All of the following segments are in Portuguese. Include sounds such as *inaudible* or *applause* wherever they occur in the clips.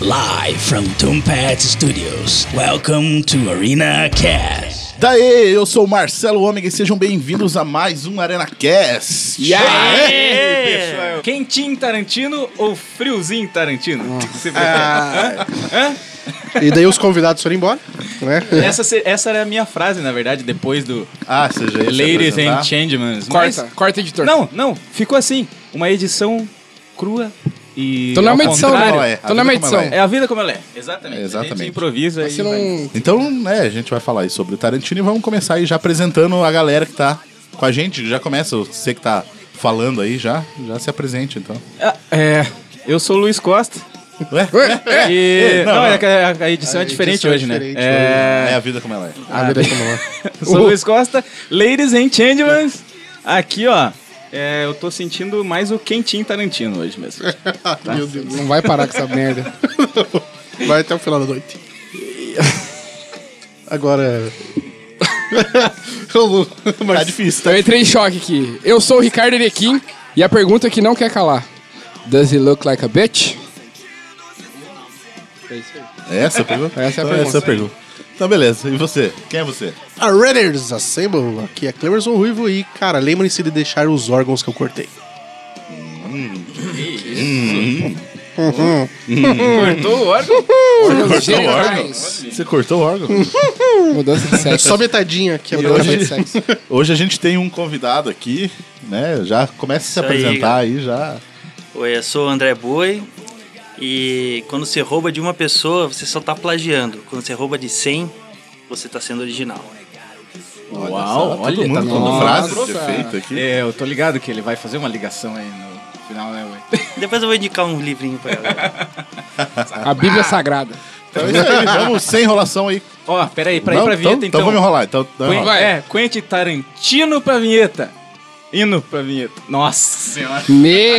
Live from Tombat Studios. Welcome to Arena Cast. Daí, eu sou o Marcelo Ômega e sejam bem-vindos a mais um Arena Cast. E aí, Quentinho Tarantino ou friozinho Tarantino? Você prefere? Ah. Hã? E daí os convidados foram embora, né? Essa, se- essa era a minha frase, na verdade, depois do Ah, seja Ladies and Changements. Corta, corta, editor. Não, não, ficou assim. Uma edição crua e. Então é ao uma edição, né? A não é como ela edição. É a vida como ela é. Exatamente. A Exatamente. gente improvisa Você e. vai- não... Então, né, a gente vai falar aí sobre o Tarantino e vamos começar aí já apresentando a galera que tá com a gente. Já começa, você que tá falando aí já, já se apresente então. Ah, É. Eu sou o Luiz Costa. Ué? Ué? E. não, não, não. é que a, a edição A é diferente edição é hoje, né? diferente É É. a vida como ela é. A vida como é. Eu *laughs* sou o Luiz Costa. Ladies and Changements. Aqui, ó. É, eu tô sentindo mais o quentinho Tarantino hoje mesmo. *laughs* Meu Deus. não vai parar com essa merda. *laughs* Vai até o final da noite. Agora. *laughs* Eu- Tá difícil, tá? eu entrei em choque aqui. Eu sou o Ricardo Erequim e a pergunta que não quer calar. Does he look like a bitch? Essa é a pergunta? Essa é a pergunta. Essa é a pergunta. Então, beleza. E você? Quem é você? A Redders Assemble, aqui é Clemerson Ruivo e, cara, lembrem-se de deixar os órgãos que eu cortei. Cortou o órgão? Órgãos Cortou o órgão? genitais. Você cortou o órgão? Mudança de sexo. Só metadinha aqui, E agora. hoje, de sexo. *laughs* hoje a gente tem um convidado aqui, né? Já começa a se Isso aí, apresentar aí, já. Oi, eu sou o André Boi e quando você rouba de uma pessoa, você só tá plagiando. Quando você rouba de 100, você tá sendo original. Uau, Todo olha, tá mundo todo frase efeito aqui. É, eu tô ligado que ele vai fazer uma ligação aí no final, né, ué? *laughs* Depois eu vou indicar um livrinho pra ela. A Bíblia Sagrada. Então é isso aí, vamos sem enrolação aí. Ó, peraí, pra ir pra então, vinheta, então então. vamos enrolar. Então, então Quen- enrola. É, Quentin Tarantino pra vinheta. Hino pra vinheta. Nossa senhora. Me...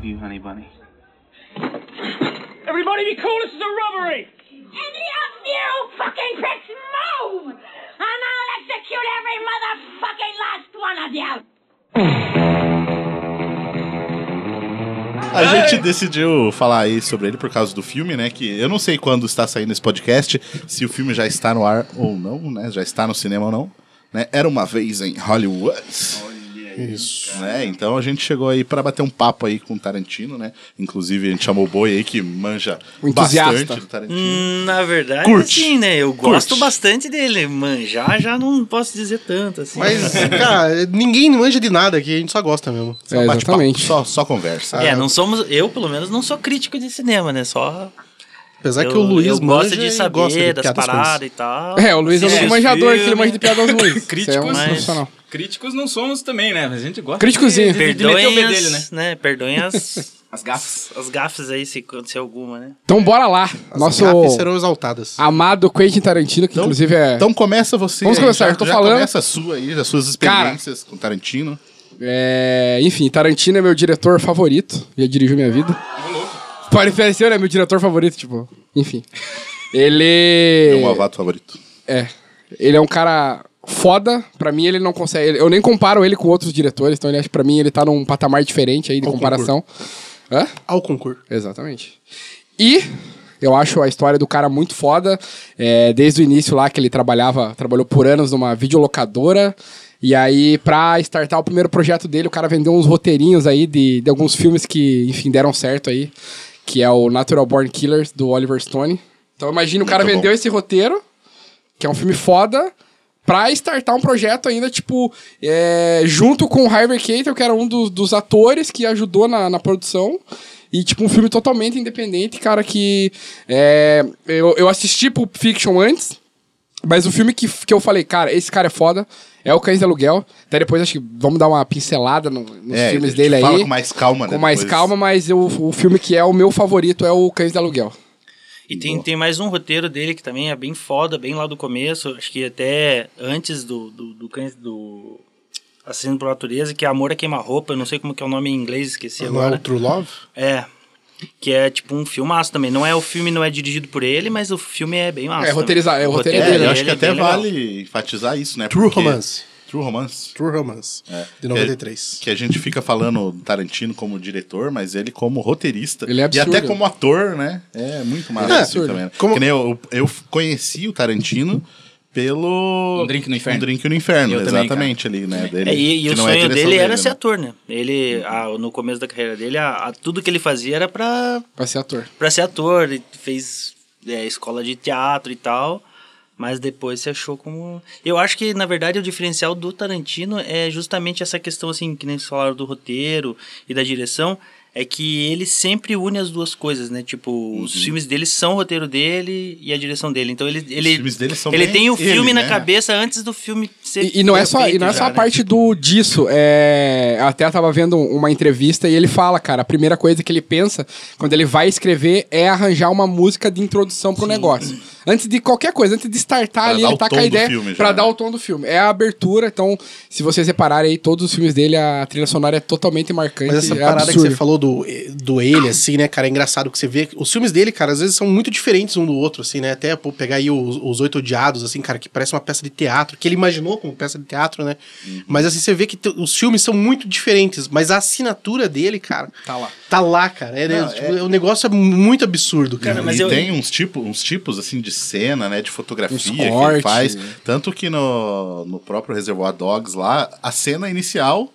Love you, honey bunny. Everybody be cool, this is a robbery! Any of you fucking pricks move! And I'll execute every motherfucking last one of you! A gente decidiu falar aí sobre ele por causa do filme, né? Que eu não sei quando está saindo esse podcast, se o filme já está no ar ou não, né? Já está no cinema ou não. Né? Era uma vez em Hollywood. Isso. Né? Então a gente chegou aí para bater um papo aí com o Tarantino, né? Inclusive a gente chamou o Boi aí que manja Um bastante do Tarantino. Hum, na verdade, Curte. sim, né? Eu gosto Curte. bastante dele. Manjar já não posso dizer tanto, assim. Mas, *laughs* cara, ninguém manja de nada aqui, a gente só gosta mesmo. Só um É, bate-papo, exatamente. Só, só conversa. É, não somos. Eu, pelo menos, não sou crítico de cinema, né? Só. Apesar eu, que o Luiz eu manja gosto de saber gosta de das paradas e tal. É, o Luiz é único os manjador que ele manja de piadas ruins. *laughs* Isso é um Críticos, mas-. Críticos não somos também, né? Mas a gente gosta Críticozinho. de, de, de meter o B as, dele, né? né? Perdoem as, *laughs* As gafas. as gafes aí, se acontecer alguma, né? Então bora lá. Nosso Gafes serão exaltadas. amado Quentin Tarantino, que inclusive é... Então começa você. Vamos aí, começar, já, eu tô já falando. Começa a sua aí, as suas experiências com Tarantino. É, enfim, Tarantino é meu diretor favorito. Já dirigiu minha vida. Pode parecer, né? Meu diretor favorito, tipo. Enfim. Ele. Meu novato favorito. É. Ele é um cara foda. Pra mim, ele não consegue. Eu nem comparo ele com outros diretores, então ele acha pra mim ele tá num patamar diferente aí de Ao comparação. Hã? Ao concurso. Exatamente. E eu acho a história do cara muito foda. É, desde o início lá que ele trabalhava, trabalhou por anos numa videolocadora. E aí, pra startar o primeiro projeto dele, o cara vendeu uns roteirinhos aí de, de alguns filmes que, enfim, deram certo aí. Que é o Natural Born Killers, do Oliver Stone. Então imagina, o cara Muito bom. vendeu esse roteiro, que é um filme foda, pra startar um projeto ainda, tipo, é, junto com o Harvey Keitel, que era um dos, dos atores que ajudou na, na produção. E, tipo, um filme totalmente independente, cara, que... é, eu, eu assisti Pulp Fiction antes, mas o filme que, que eu falei, cara, esse cara é foda, é o Cães de Aluguel. Até depois acho que vamos dar uma pincelada no- nos É, filmes a gente dele aí. fala com mais calma, né, Com mais depois. calma, mas eu, o filme que é o meu favorito é o Cães de Aluguel. E tem, tem mais um roteiro dele que também é bem foda, bem lá do começo. Acho que até antes do, do, do, cães- do Assassino por Natureza, que é Amor a Queima-Roupa. Eu não sei como que é o nome em inglês, esqueci Não é agora. o True Love? É. Que é tipo um filmaço também. Não é o filme, não é dirigido por ele, mas o filme é bem massa. É, roteiriza- também. é, o roteiro é É, dele, eu acho que é até bem legal. vale enfatizar isso, né? True porque- Romance. True Romance. True Romance. É. De 93. Que a gente fica falando do Tarantino como diretor, mas ele como roteirista. Ele é E absurdo. até como ator, né? É muito massa é assim também. Como- Que nem eu, eu conheci o Tarantino pelo... Um Drink no Inferno. Um Drink no Inferno, Eu também, exatamente ali, né? Dele, É, e, e o é sonho direção dele era né? ser ator, né? Ele, a- no começo da carreira dele, a, a- tudo que ele fazia era pra, Pra ser ator. pra ser ator. Ele fez é, escola de teatro e tal. Mas depois se achou como. Eu acho que, na verdade, o diferencial do Tarantino é justamente essa questão, assim, que nem vocês falaram do roteiro e da direção. É que ele sempre une as duas coisas, né? Tipo, os filmes dele são o roteiro dele e a direção dele. Então ele. ele filmes dele são Ele tem o ele, filme na né? cabeça antes do filme ser. E, e não é só, e não é já, só a né? parte do disso. É, até eu tava vendo uma entrevista e ele fala, cara, a primeira coisa que ele pensa quando ele vai escrever é arranjar uma música de introdução pro negócio. Antes de qualquer coisa, antes de startar ali, dar ele tá com a ideia já, pra né? dar o tom do filme. É a abertura, então, se vocês repararem aí, todos os filmes dele, a trilha sonora é totalmente marcante. Mas essa é parada absurdo. que você falou do, do ele, assim, né, cara, é engraçado que você vê. Os filmes dele, cara, às vezes são muito diferentes um do outro, assim, né? Até pô, pegar aí os, os Oito Odiados, assim, cara, que parece uma peça de teatro, que ele imaginou como peça de teatro, né? Uhum. Mas assim, você vê que os filmes são muito diferentes, mas a assinatura dele, cara. Tá lá. Tá lá, cara. É, né, Não, tipo, o negócio é muito absurdo, cara. Cara, mas e eu- tem uns, tipo, uns tipos assim de cena, né? De fotografia Uns que ele faz. Tanto que no, no próprio Reservoir Dogs lá, a cena inicial,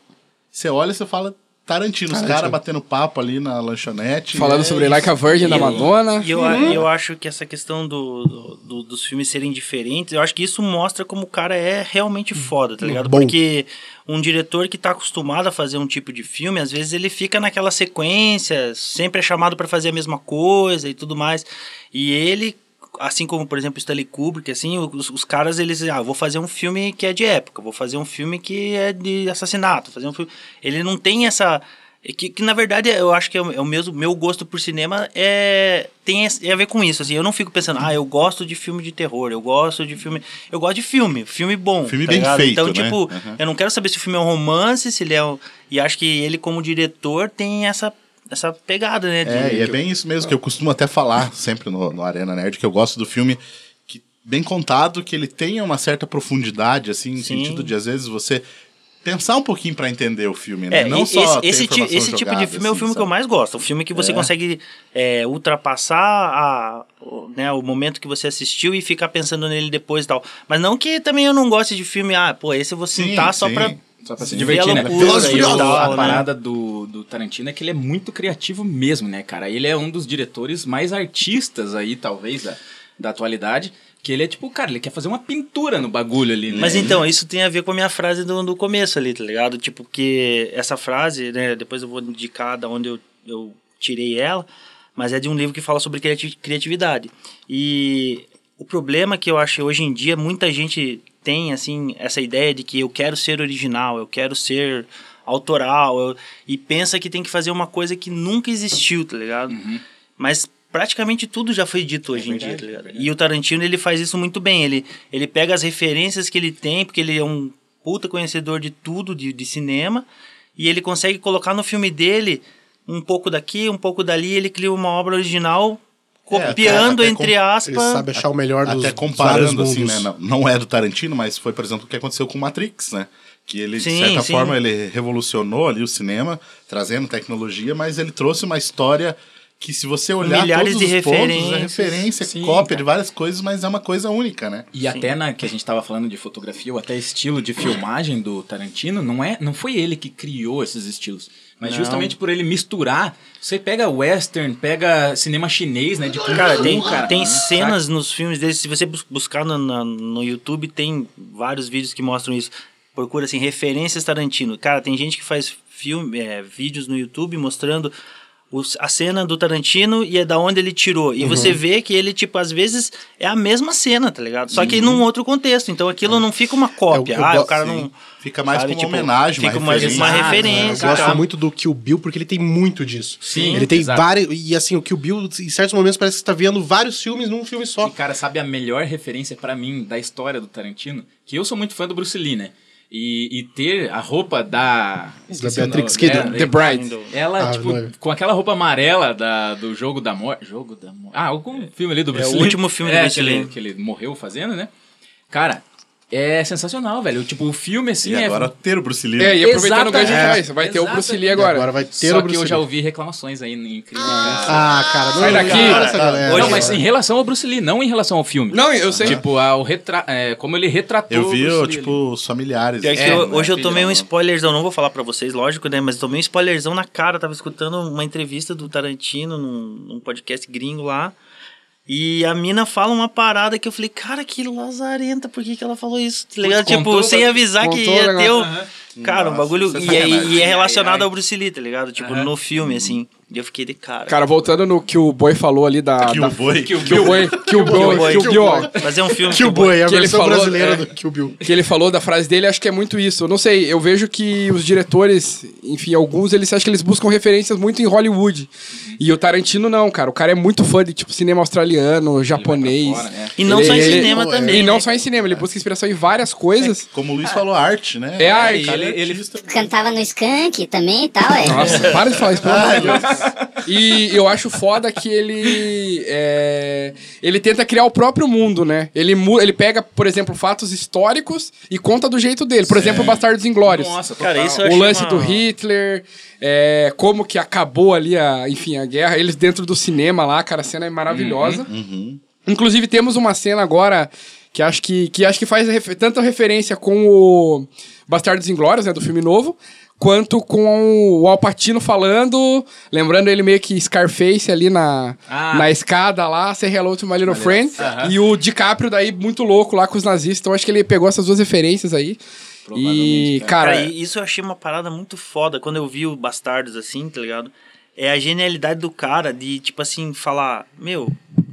você olha e você fala Tarantino, os caras batendo papo ali na lanchonete. Falando é sobre isso. Like a Virgin da E eu- Madonna. E eu, eu acho que essa questão do, do- do- dos filmes serem diferentes, eu acho que isso mostra como o cara é realmente foda, tá ligado? Bom. Porque um diretor que tá acostumado a fazer um tipo de filme, às vezes ele fica naquela sequência, sempre é chamado pra fazer a mesma coisa e tudo mais. E ele. Assim como, por exemplo, Stanley Kubrick, assim, os, os caras, eles, ah, vou fazer um filme que é de época, vou fazer um filme que é de assassinato, fazer um filme... Ele não tem essa... É Que, que na verdade eu acho que é o, é mesmo meu gosto por cinema é tem é a ver com isso assim eu não fico pensando ah eu gosto de filme de terror eu gosto de filme eu gosto de filme filme bom Filme tá bem ligado? feito, então né? tipo Uhum. eu não quero saber se o filme é um romance se ele é um, e acho que ele como diretor tem essa essa pegada né de- É, e é bem isso mesmo que eu costumo até falar sempre no, no Arena Nerd, que eu gosto do filme que, bem contado, que ele tenha uma certa profundidade, assim, no Sim. sentido de, às vezes, você pensar um pouquinho pra entender o filme, né? É, Não e só esse, esse, ti- esse tipo de jogada, filme é o assim, filme que eu sabe? mais gosto. O filme que você É. consegue é, ultrapassar a, o, né, o momento que você assistiu e ficar pensando nele depois e tal. Mas não que também eu não goste de filme, ah, pô, esse eu vou Sim, sentar só sim. pra. Só pra se Ver divertir, a né? a né? parada do, do Tarantino é que ele é muito criativo mesmo, né, cara? Ele é um dos diretores mais artistas aí, talvez, da, da atualidade. Que ele é tipo, cara, ele quer fazer uma pintura no bagulho ali, né? Mas então, isso tem a ver com a minha frase do, do começo ali, tá ligado? Tipo, que essa frase, né, depois eu vou indicar da onde eu, eu tirei ela, mas é de um livro que fala sobre criati- criatividade. E o problema que eu acho hoje em dia, muita gente tem, assim, essa ideia de que eu quero ser original, eu quero ser autoral, eu- e pensa que tem que fazer uma coisa que nunca existiu, tá ligado? Mas praticamente tudo já foi dito hoje em dia, tá ligado? E o Tarantino, ele faz isso muito bem. Ele, ele pega as referências que ele tem, porque ele é um puta conhecedor de tudo, de, de cinema, e ele consegue colocar no filme dele um pouco daqui, um pouco dali, ele cria uma obra original, copiando, até entre com- Ele aspas... sabe achar o melhor dos Até comparando, assim, né? Não, não é do Tarantino, mas foi, por exemplo, o que aconteceu com Matrix, né? Que ele, Sim, de certa sim. forma, ele revolucionou ali o cinema, trazendo tecnologia, mas ele trouxe uma história que se você olhar milhares todos de os pontos, é referências. referência, Sim, cópia cara. de várias coisas, mas é uma coisa única, né? E até na que a gente tava falando de fotografia, ou até estilo de filmagem do Tarantino, não é, não foi ele que criou esses estilos. Mas Não. justamente por ele misturar, você pega western, pega cinema chinês, né? De Cara, tem, cara, tem cenas nos filmes dele. Se você bus- buscar no, no YouTube, tem vários vídeos que mostram isso. Procura assim, referências Tarantino. Cara, tem gente que faz filme, é, vídeos no YouTube mostrando os- a cena do Tarantino e é da onde ele tirou. E você vê que ele, tipo, às vezes é a mesma cena, tá ligado? Só que num outro contexto. Então aquilo não fica uma cópia. É, eu ah, o cara sim. não. Fica mais sabe, como tipo, uma homenagem, uma fica mais referência. uma Exato, Eu referência. gosto muito do Kill Bill porque ele tem muito disso. Sim, ele tem exato. vários. E assim, o Kill Bill, em certos momentos, parece que você tá vendo vários filmes num filme só. E, cara, sabe a melhor referência pra mim da história do Tarantino? Que eu sou muito fã do Bruce Lee, né? E, e ter a roupa da... o Beatrix nome. Kiddo. É, The Bride. Ela, Ah, tipo, não é. com aquela roupa amarela da, do Jogo da Morte. Jogo da Morte. Ah, algum filme ali do Bruce o Lee. último filme do é, Bruce que ele- Lee. Que ele morreu fazendo, né? Cara, é sensacional, velho. Tipo, o filme, assim, E é... agora ter o Bruce Lee. É, e aproveitando o gancho, Exatamente. faz, vai ter o. Bruce Lee agora. Agora vai ter Só o que Bruce eu já Lee. ouvi reclamações aí em críticas. Ah, cara, não Sai daqui. cara, não, mas em relação ao Bruce Lee, não em relação ao filme. Não, eu sei. Tipo, ao retra... é, como ele retratou Eu vi, o Bruce ó, Lee tipo, os familiares. Que É, eu- né, hoje eu tomei um spoilerzão, não vou falar pra vocês, lógico, né? Mas eu tomei um spoilerzão na cara. Tava escutando uma entrevista do Tarantino num, num podcast gringo lá. E a mina fala uma parada que eu falei, cara, que lazarenta, por que, que ela falou isso? Tá ligado? Tipo, contou, sem avisar que ia ter o. Cara, um Nossa, bagulho. isso é E é, e é relacionado Ai, ai. ao Bruce Lee, tá ligado? Tipo, no filme, assim. E eu fiquei de cara. Cara, voltando no que o Boy falou ali da... Que o boi. Que o Boy... Que o Boy... Boy. Que o Boy... Mas é um filme que Boy, a que ele versão falou, brasileira é. do Kill Bill. que ele falou da frase dele, acho que é muito isso. Eu não sei, eu vejo que os diretores, enfim, alguns, eles acham que eles buscam referências muito em Hollywood. E o Tarantino não, cara. O cara é muito fã de tipo cinema australiano, japonês. fora, né? E não Ele- só em ele- cinema é, também. E não né? só em cinema, ele busca inspiração em várias coisas. Como o Luiz falou, arte, né? É arte. O é Ele- ele-. Cantava no Skank também e tal, é. Nossa, para de falar isso, pelo amor de Deus. E eu acho foda que ele. é, ele tenta criar o próprio mundo, né? Ele, ele pega, por exemplo, fatos históricos e conta do jeito dele. Por exemplo, Bastardos Inglórios. Nossa, Cara, isso eu o lance uma- do Hitler, é, como que acabou ali a, enfim, a guerra, eles dentro do cinema lá, cara, a cena é maravilhosa. Inclusive temos uma cena agora que acho que, que acho que faz refer- tanta referência com o Bastardos Inglórios, né, do filme novo, quanto com o Alpatino falando, lembrando ele meio que Scarface ali na, Ah. na escada lá, Say Hello to My Little Friend, e o DiCaprio daí muito louco lá com os nazistas, então acho que ele pegou essas duas referências aí. E, Provavelmente, cara, Cara, isso eu achei uma parada muito foda quando eu vi o Bastardos assim, tá ligado? É a genialidade do cara de, tipo assim, falar: Meu,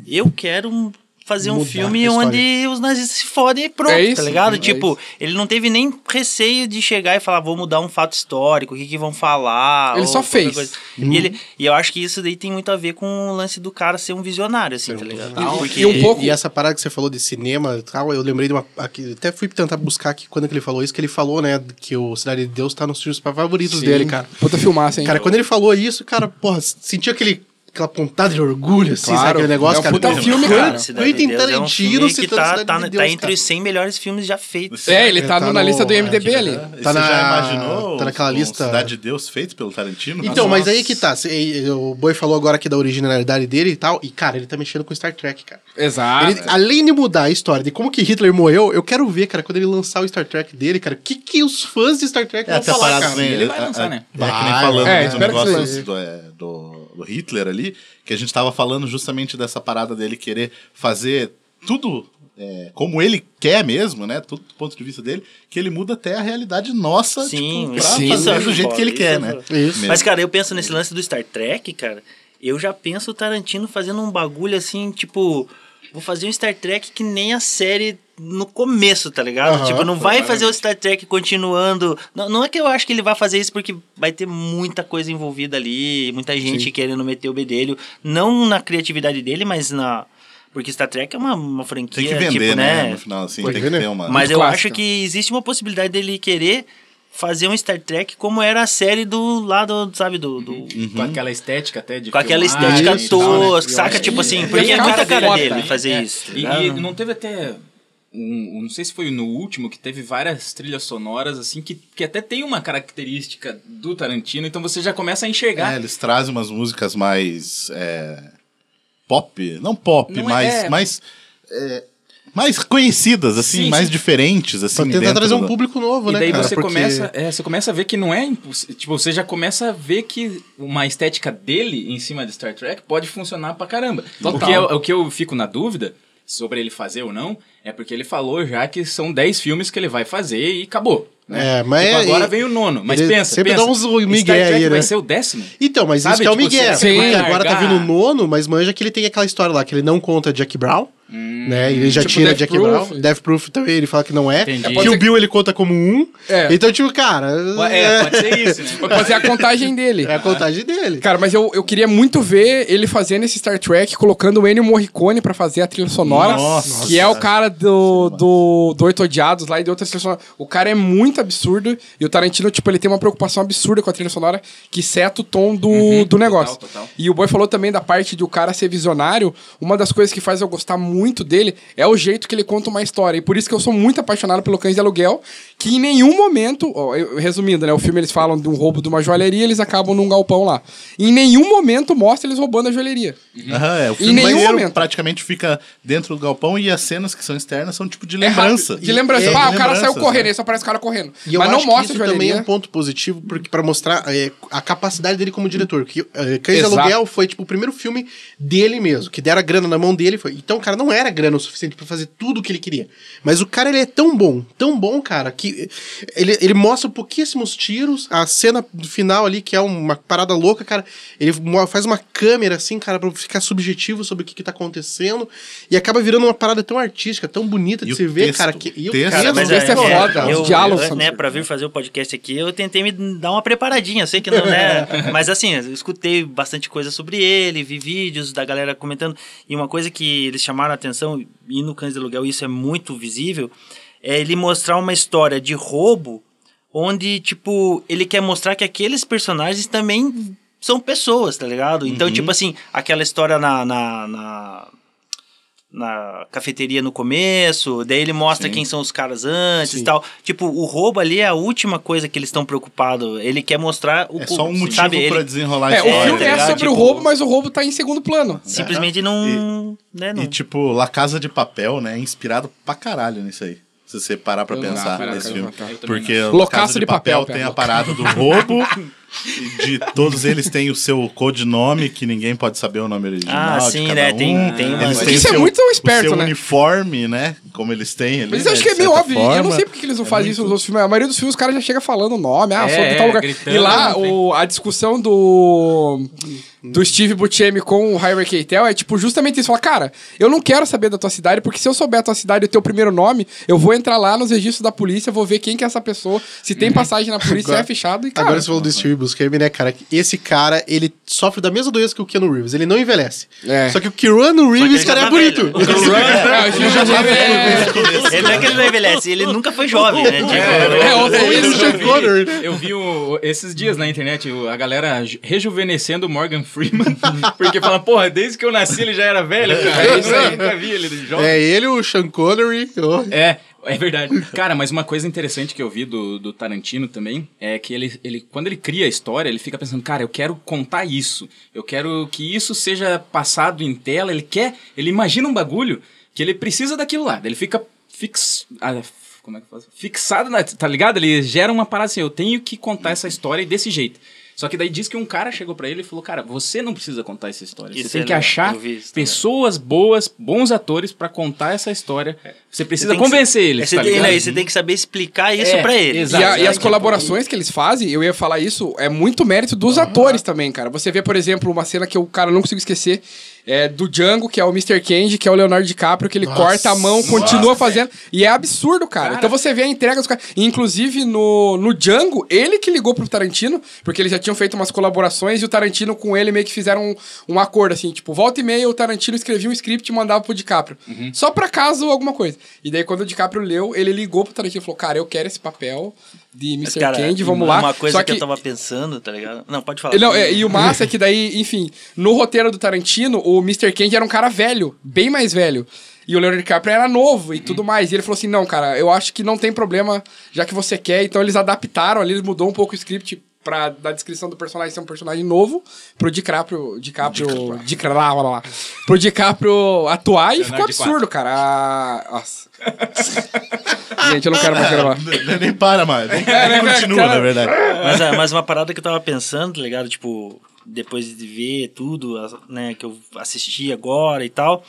eu quero um- fazer um filme onde os nazistas se fodem e pronto, É isso, tá ligado? é tipo, isso. ele não teve nem receio de chegar e falar, vou mudar um fato histórico, o que que vão falar. Ele ou só fez. coisa. E, ele, e eu acho que isso daí tem muito a ver com o lance do cara ser um visionário, assim, tá ligado? Porque E um pouco- E essa parada que você falou de cinema e tal, eu lembrei de uma. Aqui, até fui tentar buscar aqui quando que ele falou isso, que ele falou, né, que o Cidade de Deus tá nos filmes favoritos Sim. dele, cara. Puta filmaça, hein? Cara, quando ele falou isso, cara, porra, sentiu aquele, aquela pontada de orgulho, assim, Claro. sabe? Aquele negócio, É um cara. puta Quentin- filme, cara. Quentin de Deus é um Tarantino filme que citando tá, tá, de tá Deus, entre cara. os 100 melhores filmes já feitos. É, ele tá, Tá no- na lista do MDB ali. E Tá você na- já imaginou tá naquela lista- Cidade de Deus feito pelo Tarantino? Então, Nossa. mas aí que tá. O Boi falou agora aqui da originalidade dele e tal. E, cara, ele tá mexendo com Star Trek, cara. Exato. Ele- além de mudar a história de como que Hitler morreu, eu quero ver, cara, quando ele lançar o Star Trek dele, cara, o que, que os fãs de Star Trek É, vão falar, cara? Ele vai é- lançar, é- né? É, que nem Vai, falando é, do negócio do, é, do, Hitler ali, que a gente tava falando justamente dessa parada dele querer fazer tudo é, como ele quer mesmo, né? Tudo do ponto de vista dele, que ele muda até a realidade nossa, Sim, tipo, pra sim, fazer do jeito que ele isso quer, né? Isso. Mas, cara, eu penso nesse lance do Star Trek, cara. Eu já penso o Tarantino fazendo um bagulho assim, tipo. Vou fazer um Star Trek que nem a série no começo, tá ligado? Aham, tipo, não vai fazer o Star Trek continuando. Não, não é que eu acho que ele vai fazer isso porque vai ter muita coisa envolvida ali, muita gente querendo meter o bedelho. Não na criatividade dele, mas na. Porque Star Trek é uma, uma franquia, Tem que vender, tipo, né? né? No final, assim, tem que vender. ter uma. Mas Muito eu clássica. acho que existe uma possibilidade dele querer fazer um Star Trek como era a série do lado, sabe, do. do- Uhum. Com aquela estética até de Com aquela estética né? tosca, saca? Tipo que- assim, é, porque ia é ficar muita cara foda, dele né? fazer É, isso. E, ligado? e não teve até. um, um- não sei se foi no último, que teve várias trilhas sonoras, assim, que, que até tem uma característica do Tarantino, então você já começa a enxergar. É, eles trazem umas músicas mais. é, pop? Não pop, Não é- mas. é. mais é, mais conhecidas, assim, Sim, mais sim. diferentes, assim. Pra tentar trazer um do- público novo, E né, daí cara? você, Porque- começa, é, você começa a ver que não é impossível. Tipo, você já começa a ver que uma estética dele em cima de Star Trek pode funcionar pra caramba. Total. O que, eu, o que eu fico na dúvida sobre ele fazer ou não é porque ele falou já que são 10 filmes que ele vai fazer e acabou. né? É, mas Tipo, é- agora e- vem o nono. Mas ele pensa, sempre pensa. dá uns Trek aí, vai né? ser o décimo? Então, mas Sabe, isso que é o tipo, Miguel. Porque vai agora tá vindo o nono, mas manja que ele tem aquela história lá, que ele não conta Jack Brown. né? Ele já Tipo tira Death Jack Proof. Brown. Death Proof também, ele fala que não é. Entendi. Que o Bill ele conta como um. É. Então, tipo, cara. É, pode ser isso, né? Pra fazer a contagem dele. É a contagem dele. Cara, mas eu, eu queria muito ver ele fazendo esse Star Trek, colocando o Ennio Morricone pra fazer a trilha sonora. Nossa. que é o cara do, do, do Oito Odiados lá e de outras trilhas sonoras. O cara é muito absurdo. E o Tarantino, tipo, ele tem uma preocupação absurda com a trilha sonora que seta o tom do, do negócio. total. E o Boy falou também da parte de o cara ser visionário. Uma das coisas que faz eu gostar muito dele é o jeito que ele conta uma história. E por isso que eu sou muito apaixonado pelo Cães de Aluguel, que em nenhum momento, ó, eu- resumindo, né? O filme eles falam de um roubo de uma joalheria, eles acabam num galpão lá. Em nenhum momento mostra eles roubando a joalheria. Aham, é, o Em filme nenhum inteiro momento. praticamente fica dentro do galpão e as cenas que são externas são tipo de lembrança. É rápido, de lembrança. É, ah, de o cara saiu correndo, né? aí só parece o cara correndo. E eu Mas acho não mostra a que isso também é joalheria. um ponto positivo porque para mostrar é, a capacidade dele como diretor. Que é, Cães de. Aluguel foi tipo o primeiro filme dele mesmo, que deram a grana na mão dele. Foi. Então, cara, não era grana o suficiente pra fazer tudo o que ele queria. Mas o cara ele é tão bom, tão bom, cara, que ele, ele mostra pouquíssimos tiros. A cena do final ali, que é uma parada louca, cara, ele faz uma câmera assim, cara, pra ficar subjetivo sobre o que, que tá acontecendo. E acaba virando uma parada tão artística, tão bonita de se ver, texto, cara. Que, e o texto, cara, Cara, mas esse é foda, os eu, diálogos eu, né, pra vir fazer o podcast aqui, eu tentei me dar uma preparadinha. Sei que não, né? *laughs* Mas assim, eu escutei bastante coisa sobre ele, vi vídeos da galera comentando. E uma coisa que eles chamaram a atenção, e no Cães de Aluguel isso é muito visível, é ele mostrar uma história de roubo onde, tipo, ele quer mostrar que aqueles personagens também são pessoas, tá ligado? Então, tipo assim, aquela história na, na, na, na cafeteria no começo, daí ele mostra quem são os caras antes e tal. Tipo, o roubo ali é a última coisa que eles estão preocupados. Ele quer mostrar o É só um motivo sabe? pra Ele desenrolar a É, o história. filme tá é ligado? sobre o Tipo, roubo, mas o roubo tá em segundo plano. simplesmente não, né, não. E tipo, La Casa de Papel, né? É inspirado pra caralho nisso aí. Se você parar pra Eu pensar nesse filme. Porque Casa de, de Papel, Papel, tem a parada do roubo. *laughs* e de todos eles têm o seu codinome, que ninguém pode saber o nome original. Ah, de sim, cada né, um. tem- tem uma- Eles têm isso o é seu, muito esperto, o seu né? uniforme, né? Como eles têm ali. Mas né, eu acho que é meio óbvio. E Eu não forma. sei porque que eles não É fazem isso nos outros filmes. A maioria dos filmes os caras já chega falando o nome. Ah, É, sou de tal é, lugar. gritando E lá, o, a discussão do. Do Steve Buscemi com o Harvey Keitel é tipo justamente isso. Fala, cara, eu não quero saber da tua cidade, porque se eu souber a tua cidade e o teu primeiro nome, eu vou entrar lá nos registros da polícia, vou ver quem que é essa pessoa, se tem *laughs* passagem na polícia, Agora- é fechado e cara. Agora você falou do Steve Buscemi, né, cara? Esse cara, ele sofre da mesma doença que o Keanu Reeves. Ele não envelhece. É. Só que o Keanu Reeves, cara, já é tá bonito. velho. É, o Steve Buscemi é- Ele não é que ele não envelhece, ele nunca foi jovem, né? Tipo, É, ou É isso. isso, Sean Connery? Eu vi o- esses dias na internet a galera ju- rejuvenescendo o Morgan Freeman. *laughs* Porque fala, porra, desde que eu nasci ele já era velho, cara. É isso aí. Eu nunca vi ele de jovem. É ele, o Sean Connery. ó. É, é verdade. Cara, mas uma coisa interessante que eu vi do, do Tarantino também é que ele, ele, quando ele cria a história, ele fica pensando, cara, eu quero contar isso. Eu quero que isso seja passado em tela. Ele quer, ele imagina um bagulho que ele precisa daquilo lá. Ele fica fix, ah, como é que faz? fixado, na, tá ligado? Ele gera uma parada assim, eu tenho que contar essa história desse jeito. Só que daí diz que um cara chegou pra ele e falou, cara, você não precisa contar essa história. Isso você tem é que legal, achar isso pessoas boas, bons atores pra contar essa história. Você precisa que convencer sa- eles, Você tá tem, né, você tem que saber explicar isso É, pra ele. exato. E, a- e as colaborações que eles fazem, eu ia falar isso, é muito mérito dos atores também, cara. Você vê, por exemplo, uma cena que eu, cara, não consigo esquecer, é do Django, que é o Mr. Candy, que é o Leonardo DiCaprio, que ele corta a mão, continua fazendo. E é absurdo, cara. Cara. Então você vê a entrega dos caras. E, Inclusive, no, no Django, ele que ligou pro Tarantino, porque eles já tinham feito umas colaborações e o Tarantino com ele meio que fizeram um, um acordo, assim, tipo, volta e meia o Tarantino escrevia um script e mandava pro DiCaprio. Só pra caso alguma coisa. E daí, quando o DiCaprio leu, ele ligou pro Tarantino e falou, cara, eu quero esse papel de Mr. Cara, Candy, vamos lá. Uma coisa Só que... eu tava pensando, tá ligado? Não, pode falar. não, é, e o massa é que daí, enfim, no roteiro do Tarantino, o Mr. Candy era um cara velho, bem mais velho. E o Leonardo DiCaprio era novo e tudo mais. E ele falou assim: não, cara, eu acho que não tem problema, já que você quer. Então eles adaptaram ali, eles mudou um pouco o script pra da descrição do personagem ser um personagem novo, pro DiCaprio. DiCaprio. DiCaprio. Lá, lá, lá, pro DiCaprio atuar e ficou absurdo, cara. Ah, Nossa. *laughs* Gente, eu não quero mais gravar. Nem- Nem para mais. Nem, É, *laughs* nem né, continua, cara? na verdade. Mas, é, mas uma parada que eu tava pensando, tá ligado? Tipo, depois de ver tudo, né, que eu assisti agora e tal.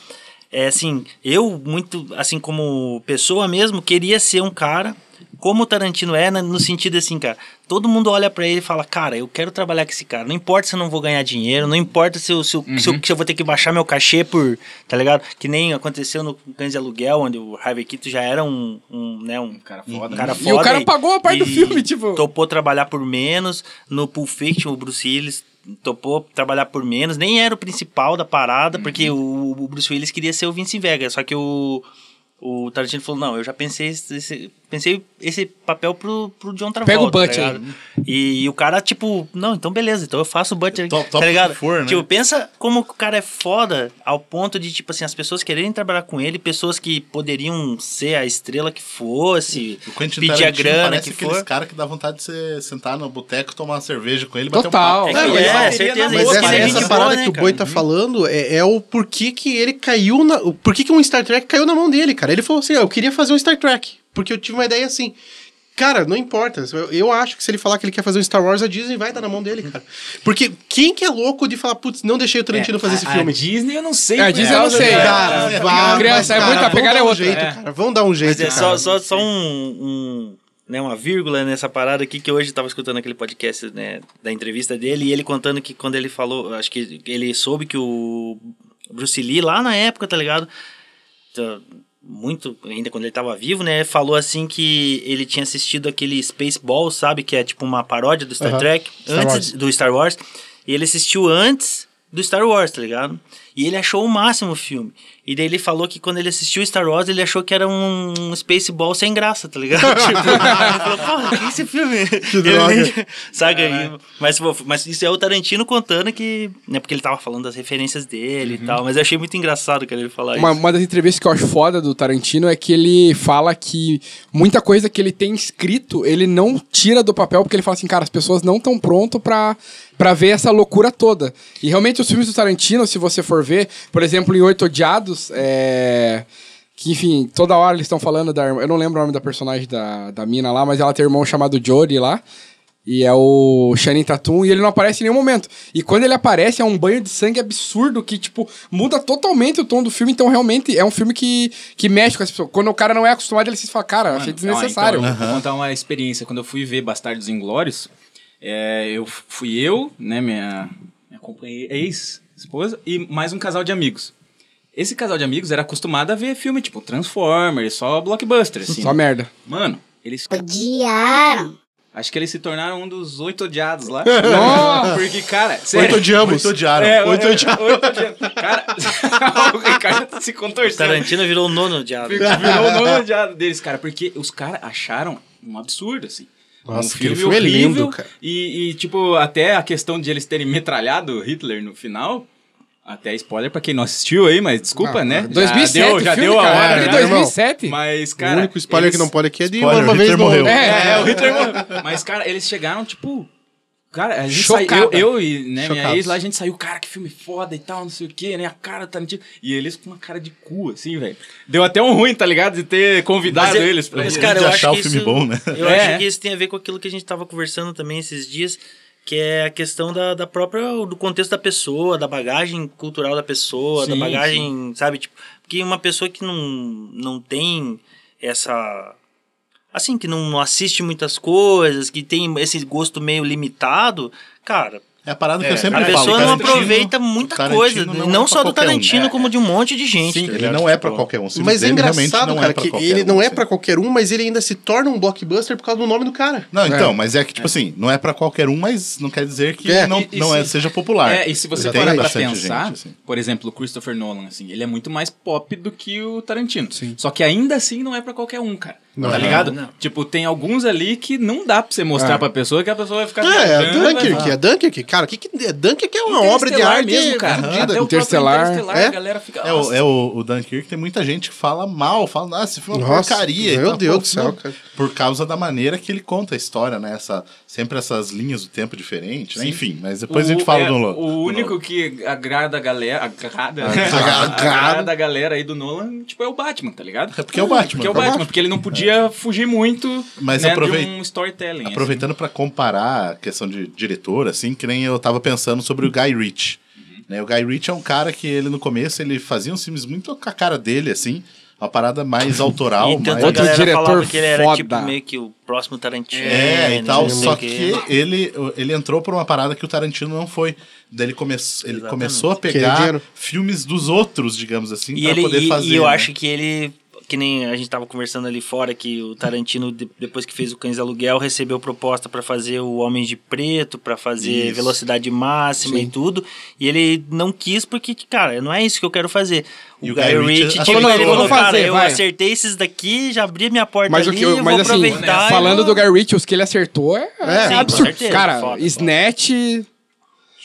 É assim, eu muito, assim, como pessoa mesmo, queria ser um cara como o Tarantino é, né, no sentido assim, cara, todo mundo olha pra ele e fala, cara, eu quero trabalhar com esse cara, não importa se eu não vou ganhar dinheiro, não importa se eu, se eu, se eu, se eu vou ter que baixar meu cachê por, tá ligado? Que nem aconteceu no Cães de Aluguel, onde o Harvey Keitel já era um, um né, um cara foda. um cara E o cara foda pagou a parte do filme, tipo- Topou trabalhar por menos. No Pulp Fiction, o Bruce Willis topou trabalhar por menos. Nem era o principal da parada, porque o, o Bruce Willis queria ser o Vince Vega. Só que o, o Tarantino falou, não, eu já pensei esse, pensei esse papel pro, pro John Travolta. Pega o tá Butch aí. ligado? e, e o cara, tipo, não, então beleza, então eu faço o Butch. Top- top tá ligado? que for, né? Tipo, pensa como o cara é foda ao ponto de, tipo assim, as pessoas quererem trabalhar com ele, pessoas que poderiam ser a estrela que fosse, pedir a grana que aqueles for. caras que dá vontade de você sentar no boteco, tomar uma cerveja com ele e bater Total. um papo. É, Não, é, mas- certeza. Mas isso essa, é essa parada boa, né, que o cara? Boi tá falando é, é o porquê que ele caiu na. o Por que que um Star Trek caiu na mão dele, cara? Ele falou assim: ó, eu queria fazer um Star Trek. Porque eu tive uma ideia assim. Cara, não importa. Eu, eu acho que se ele falar que ele quer fazer um Star Wars, a Disney vai dar na mão dele, cara. Porque quem que é louco de falar, putz, não deixei o Tarantino fazer esse a, filme? A Disney eu não sei. É, a Disney eu não sei. Cara, É, vai, criança, mas, é muito- a vamos pegada dar é um outra. jeito, É. cara. Vamos dar um jeito, Mas é cara. só, só, só um, um, né, uma vírgula nessa parada aqui que hoje eu tava escutando aquele podcast né, da entrevista dele e ele contando que quando ele falou, acho que ele soube que o Bruce Lee lá na época, tá ligado? Muito, ainda quando ele tava vivo, né? Falou assim que ele tinha assistido aquele Spaceball, sabe? Que é tipo uma paródia do Star Aham. Trek, Star antes Wars. do Star Wars. E ele assistiu antes do Star Wars, tá ligado? E ele achou o máximo o filme. E daí ele falou que quando ele assistiu Star Wars, ele achou que era um Spaceball sem graça, tá ligado? *laughs* tipo, ele falou, porra, que é esse filme? Que droga. Saca? E- Mas, pô, mas isso é o Tarantino contando que... Né, porque ele tava falando das referências dele e tal. Mas eu achei muito engraçado cara, ele falar Uma, isso. uma das entrevistas que eu acho foda do Tarantino é que ele fala que muita coisa que ele tem escrito, ele não tira do papel, porque ele fala assim, cara, as pessoas não estão prontas pra, pra ver essa loucura toda. E realmente os filmes do Tarantino, se você for ver, por exemplo, em Oito Odiados, é... Que, enfim, toda hora eles estão falando da... irmã- Eu não lembro o nome da personagem da, da mina lá, mas ela tem um irmão chamado Jody lá. E é o Channing Tatum, e ele não aparece em nenhum momento. E quando ele aparece, é um banho de sangue absurdo que, tipo, muda totalmente o tom do filme. Então, realmente, é um filme que, que mexe com as pessoas. Quando o cara não é acostumado, ele se fala, cara, achei Mano, desnecessário. ó, então, eu vou contar uma experiência. Quando eu fui ver Bastardos Inglórios, é, eu fui eu, né, minha, minha companheira, ex-esposa, e mais um casal de amigos. Esse casal de amigos era acostumado a ver filme tipo Transformers, só blockbuster, assim. Só merda. Mano, eles. Odiaram. Acho que eles se tornaram um dos oito odiados lá. *laughs* Nossa! Porque, cara, sério. Oito odiamos. Muito odiaram. É, Oito oito odiados. oito odiados. Cara, *laughs* o Ricardo se contorceu. Tarantino virou o nono diabo. Virou o nono odiado deles, cara, porque os caras acharam um absurdo, assim. Nossa, um aquele filme é lindo, cara. E, e, tipo, até a questão de eles terem metralhado Hitler no final. Até spoiler pra quem não assistiu aí, mas desculpa, Ah, né? 2007 já deu, já filme, deu a cara. hora. Né, irmão? 2007? Mas, o cara. único spoiler eles- que não pode aqui é de Spoiler, uma vez Hitler no... morreu. É, É, o Hitler morreu. Mas, cara, eles chegaram, tipo. Cara, a gente saiu. Eu, eu e né, minha Chocados. ex lá, a gente saiu, cara, que filme foda e tal, não sei o quê, né? A cara tá Tarantino. E eles com uma cara de cu, assim, velho. Deu até um ruim, tá ligado? De ter convidado Mas é- eles pra mas, cara, eu achar acho o que filme isso, bom, né? Eu É. acho que isso tem a ver com aquilo que a gente tava conversando também esses dias, que é a questão da, da própria, do contexto da pessoa, da bagagem cultural da pessoa, da Sim, bagagem, sabe? Tipo, porque uma pessoa que não, não tem essa... Assim, que não, não assiste muitas coisas, que tem esse gosto meio limitado, cara... É a parada que É, eu sempre A falo. pessoa o não Tarantino- aproveita muita Tarantino coisa, não não, é só do qualquer um. Tarantino, É, como de um monte de gente. Sim, tá Ele não é pra qualquer um. Mas é engraçado, não cara, é que ele um, não é pra qualquer um, mas ele ainda se torna um blockbuster por causa do nome do cara. Não, então, mas é que, tipo assim, não é pra qualquer um, mas não quer dizer que É, não, e- e não é, se- seja popular. É, e se você parar pra pensar, gente, assim. por exemplo, o Christopher Nolan, assim, ele é muito mais pop do que o Tarantino. Só que ainda assim não é pra qualquer um, cara. Tá ligado? Tipo, tem alguns ali que não dá pra você mostrar É. pra pessoa que a pessoa vai ficar... É, é Dunkirk, é Dunkirk. Cara, o que, que é Dunkirk é uma obra de arte mesmo, cara. fudida. Até o próprio Interestelar. Interestelar, É? a galera fica... É, o, "Nossa, é o, o Dunkirk, tem muita gente que fala mal, fala, ah, esse filme é uma Nossa, porcaria. meu tal. Deus Pô, do céu, não, cara. Por causa da maneira que ele conta a história, né? Essa, sempre essas linhas do tempo diferentes, né? Enfim, mas depois a gente O- fala é, do Nolan. O único que agrada a galera. Agrada, Agrada. agrada a galera aí do Nolan, tipo, é o Batman, tá ligado? É porque é o Batman. Porque é o Batman, porque ele não podia fugir muito Mas né, aprovei- de um storytelling. Aproveitando pra comparar a questão de diretor, assim, que nem eu tava pensando sobre o Guy Ritchie. Né? O Guy Ritchie é um cara que ele no começo ele fazia uns filmes muito com a cara dele, assim, uma parada mais *laughs* autoral, E mais... a Outro galera diretor falava que ele era foda. tipo meio que o próximo Tarantino. É, e não tal, só quê. que ele, ele entrou por uma parada que o Tarantino não foi. Daí ele, come, ele Exatamente. começou a pegar filmes dos outros, digamos assim, E, pra ele, poder e, fazer. e eu né? acho que ele, que nem a gente tava conversando ali fora, que o Tarantino, de- depois que fez o Cães Aluguel, recebeu proposta pra fazer o Homem de Preto, pra fazer Isso. velocidade máxima e tudo. E ele não quis porque, cara, não é isso que eu quero fazer. O, o Guy Guy Ritchie falou, não, ele falou, cara, fazer, eu vai." acertei esses daqui, já abri minha porta Mas, o ali, que, eu mas assim, aproveitar. falando vou- do Guy Ritchie, os que ele acertou é, É, sim, absurdo. certeza, Cara, foda, foda.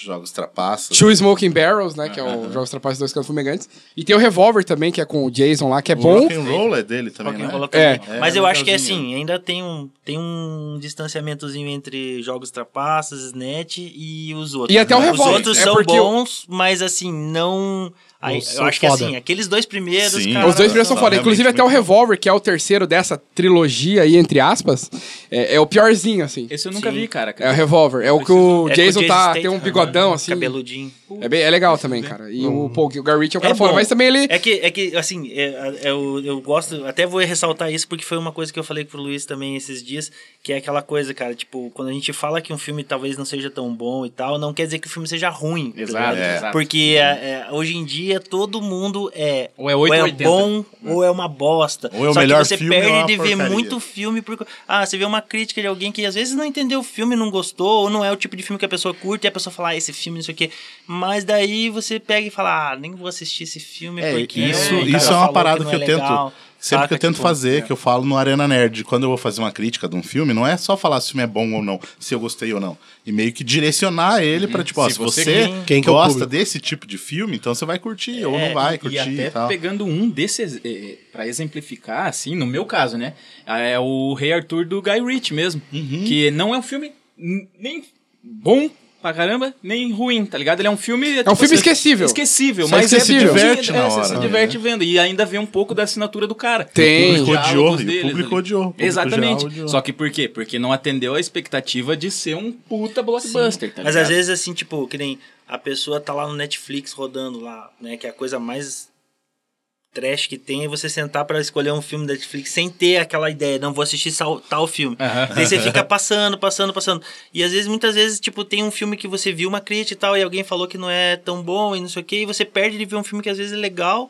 Jogos trapaças. Two Smoking Barrels, né? Que é o Jogos Trapaços Dois Cantos Fumegantes. E tem o Revolver também, que é com o Jason lá, que é O bom. rock and roll é dele também, né? É. também. Mas É, eu acho que é assim, ainda tem um, tem um distanciamentozinho entre jogos trapaças, Snatch e os outros. E até o Os Revolver, outros é são bons, mas assim, não. Aí, eu acho que foda. assim, aqueles dois primeiros. Sim. cara, Os dois primeiros são foda. Inclusive, até o. Revolver, que é o terceiro dessa trilogia aí, entre aspas, é, é o piorzinho, assim. Esse eu nunca Sim. vi, cara. É o Revolver. É o que o É Jason o tá, Statham, tem um bigodão, assim. Cabeludinho. É, bem, é legal também, cara. E o, pô, o Gary Ritchie é um cara É foda. Mas também ele... É que, é que assim, é, é, eu, eu gosto, até vou ressaltar isso porque foi uma coisa que eu falei pro Luiz também esses dias, que é aquela coisa, cara, tipo, quando a gente fala que um filme talvez não seja tão bom e tal, não quer dizer que o filme seja ruim. tá Exato. Porque é, é, hoje em dia todo mundo é Ou é 880. bom ou é uma bosta. Ou é o Só melhor que você filme ou é perde de ver muito filme por... Ah, você vê uma crítica de alguém que às vezes não entendeu o filme, não gostou, ou não é o tipo de filme que a pessoa curte, e a pessoa fala, ah, esse filme, não sei o quê. Mas daí você pega e fala, ah, nem vou assistir esse filme É, porque... isso, cara isso é uma parada não que, é eu tento. Sempre que eu saca? tento Tipo, fazer, que eu falo no Arena Nerd. Quando eu vou fazer uma crítica de um filme, não é só falar se o filme é bom ou não, se eu gostei ou não. E meio que direcionar ele pra, tipo, ó, Se você você, quem- quem que é gosta desse tipo de filme, então você vai curtir, ou É, não vai E curtir até e tal. pegando um desses, eh, pra exemplificar, assim, no meu caso, né? É o Rei Arthur do Guy Ritchie mesmo. Uhum. Que não é um filme nem bom pra caramba, nem ruim, tá ligado? Ele é um filme... É um filme esquecível. Esquecível, Só mas esquecível. é diverte é, na você hora, se né? diverte vendo. E ainda vê um pouco da assinatura do cara. Tem. O público odiou, e o deles público odiou. o público Exatamente. odiou. Só que por quê? Porque não atendeu a expectativa de ser um puta blockbuster, tá Mas às vezes, assim, tipo, que nem a pessoa tá lá no Netflix rodando lá, né? Que é a coisa mais trash que tem é você sentar pra escolher um filme da Netflix sem ter aquela ideia, não vou assistir sal- tal filme. Daí você *laughs* fica passando, passando, passando. E às vezes, muitas vezes, tipo, tem um filme que você viu uma crítica e tal, e alguém falou que não é tão bom e não sei o que, e você perde de ver um filme que às vezes é legal,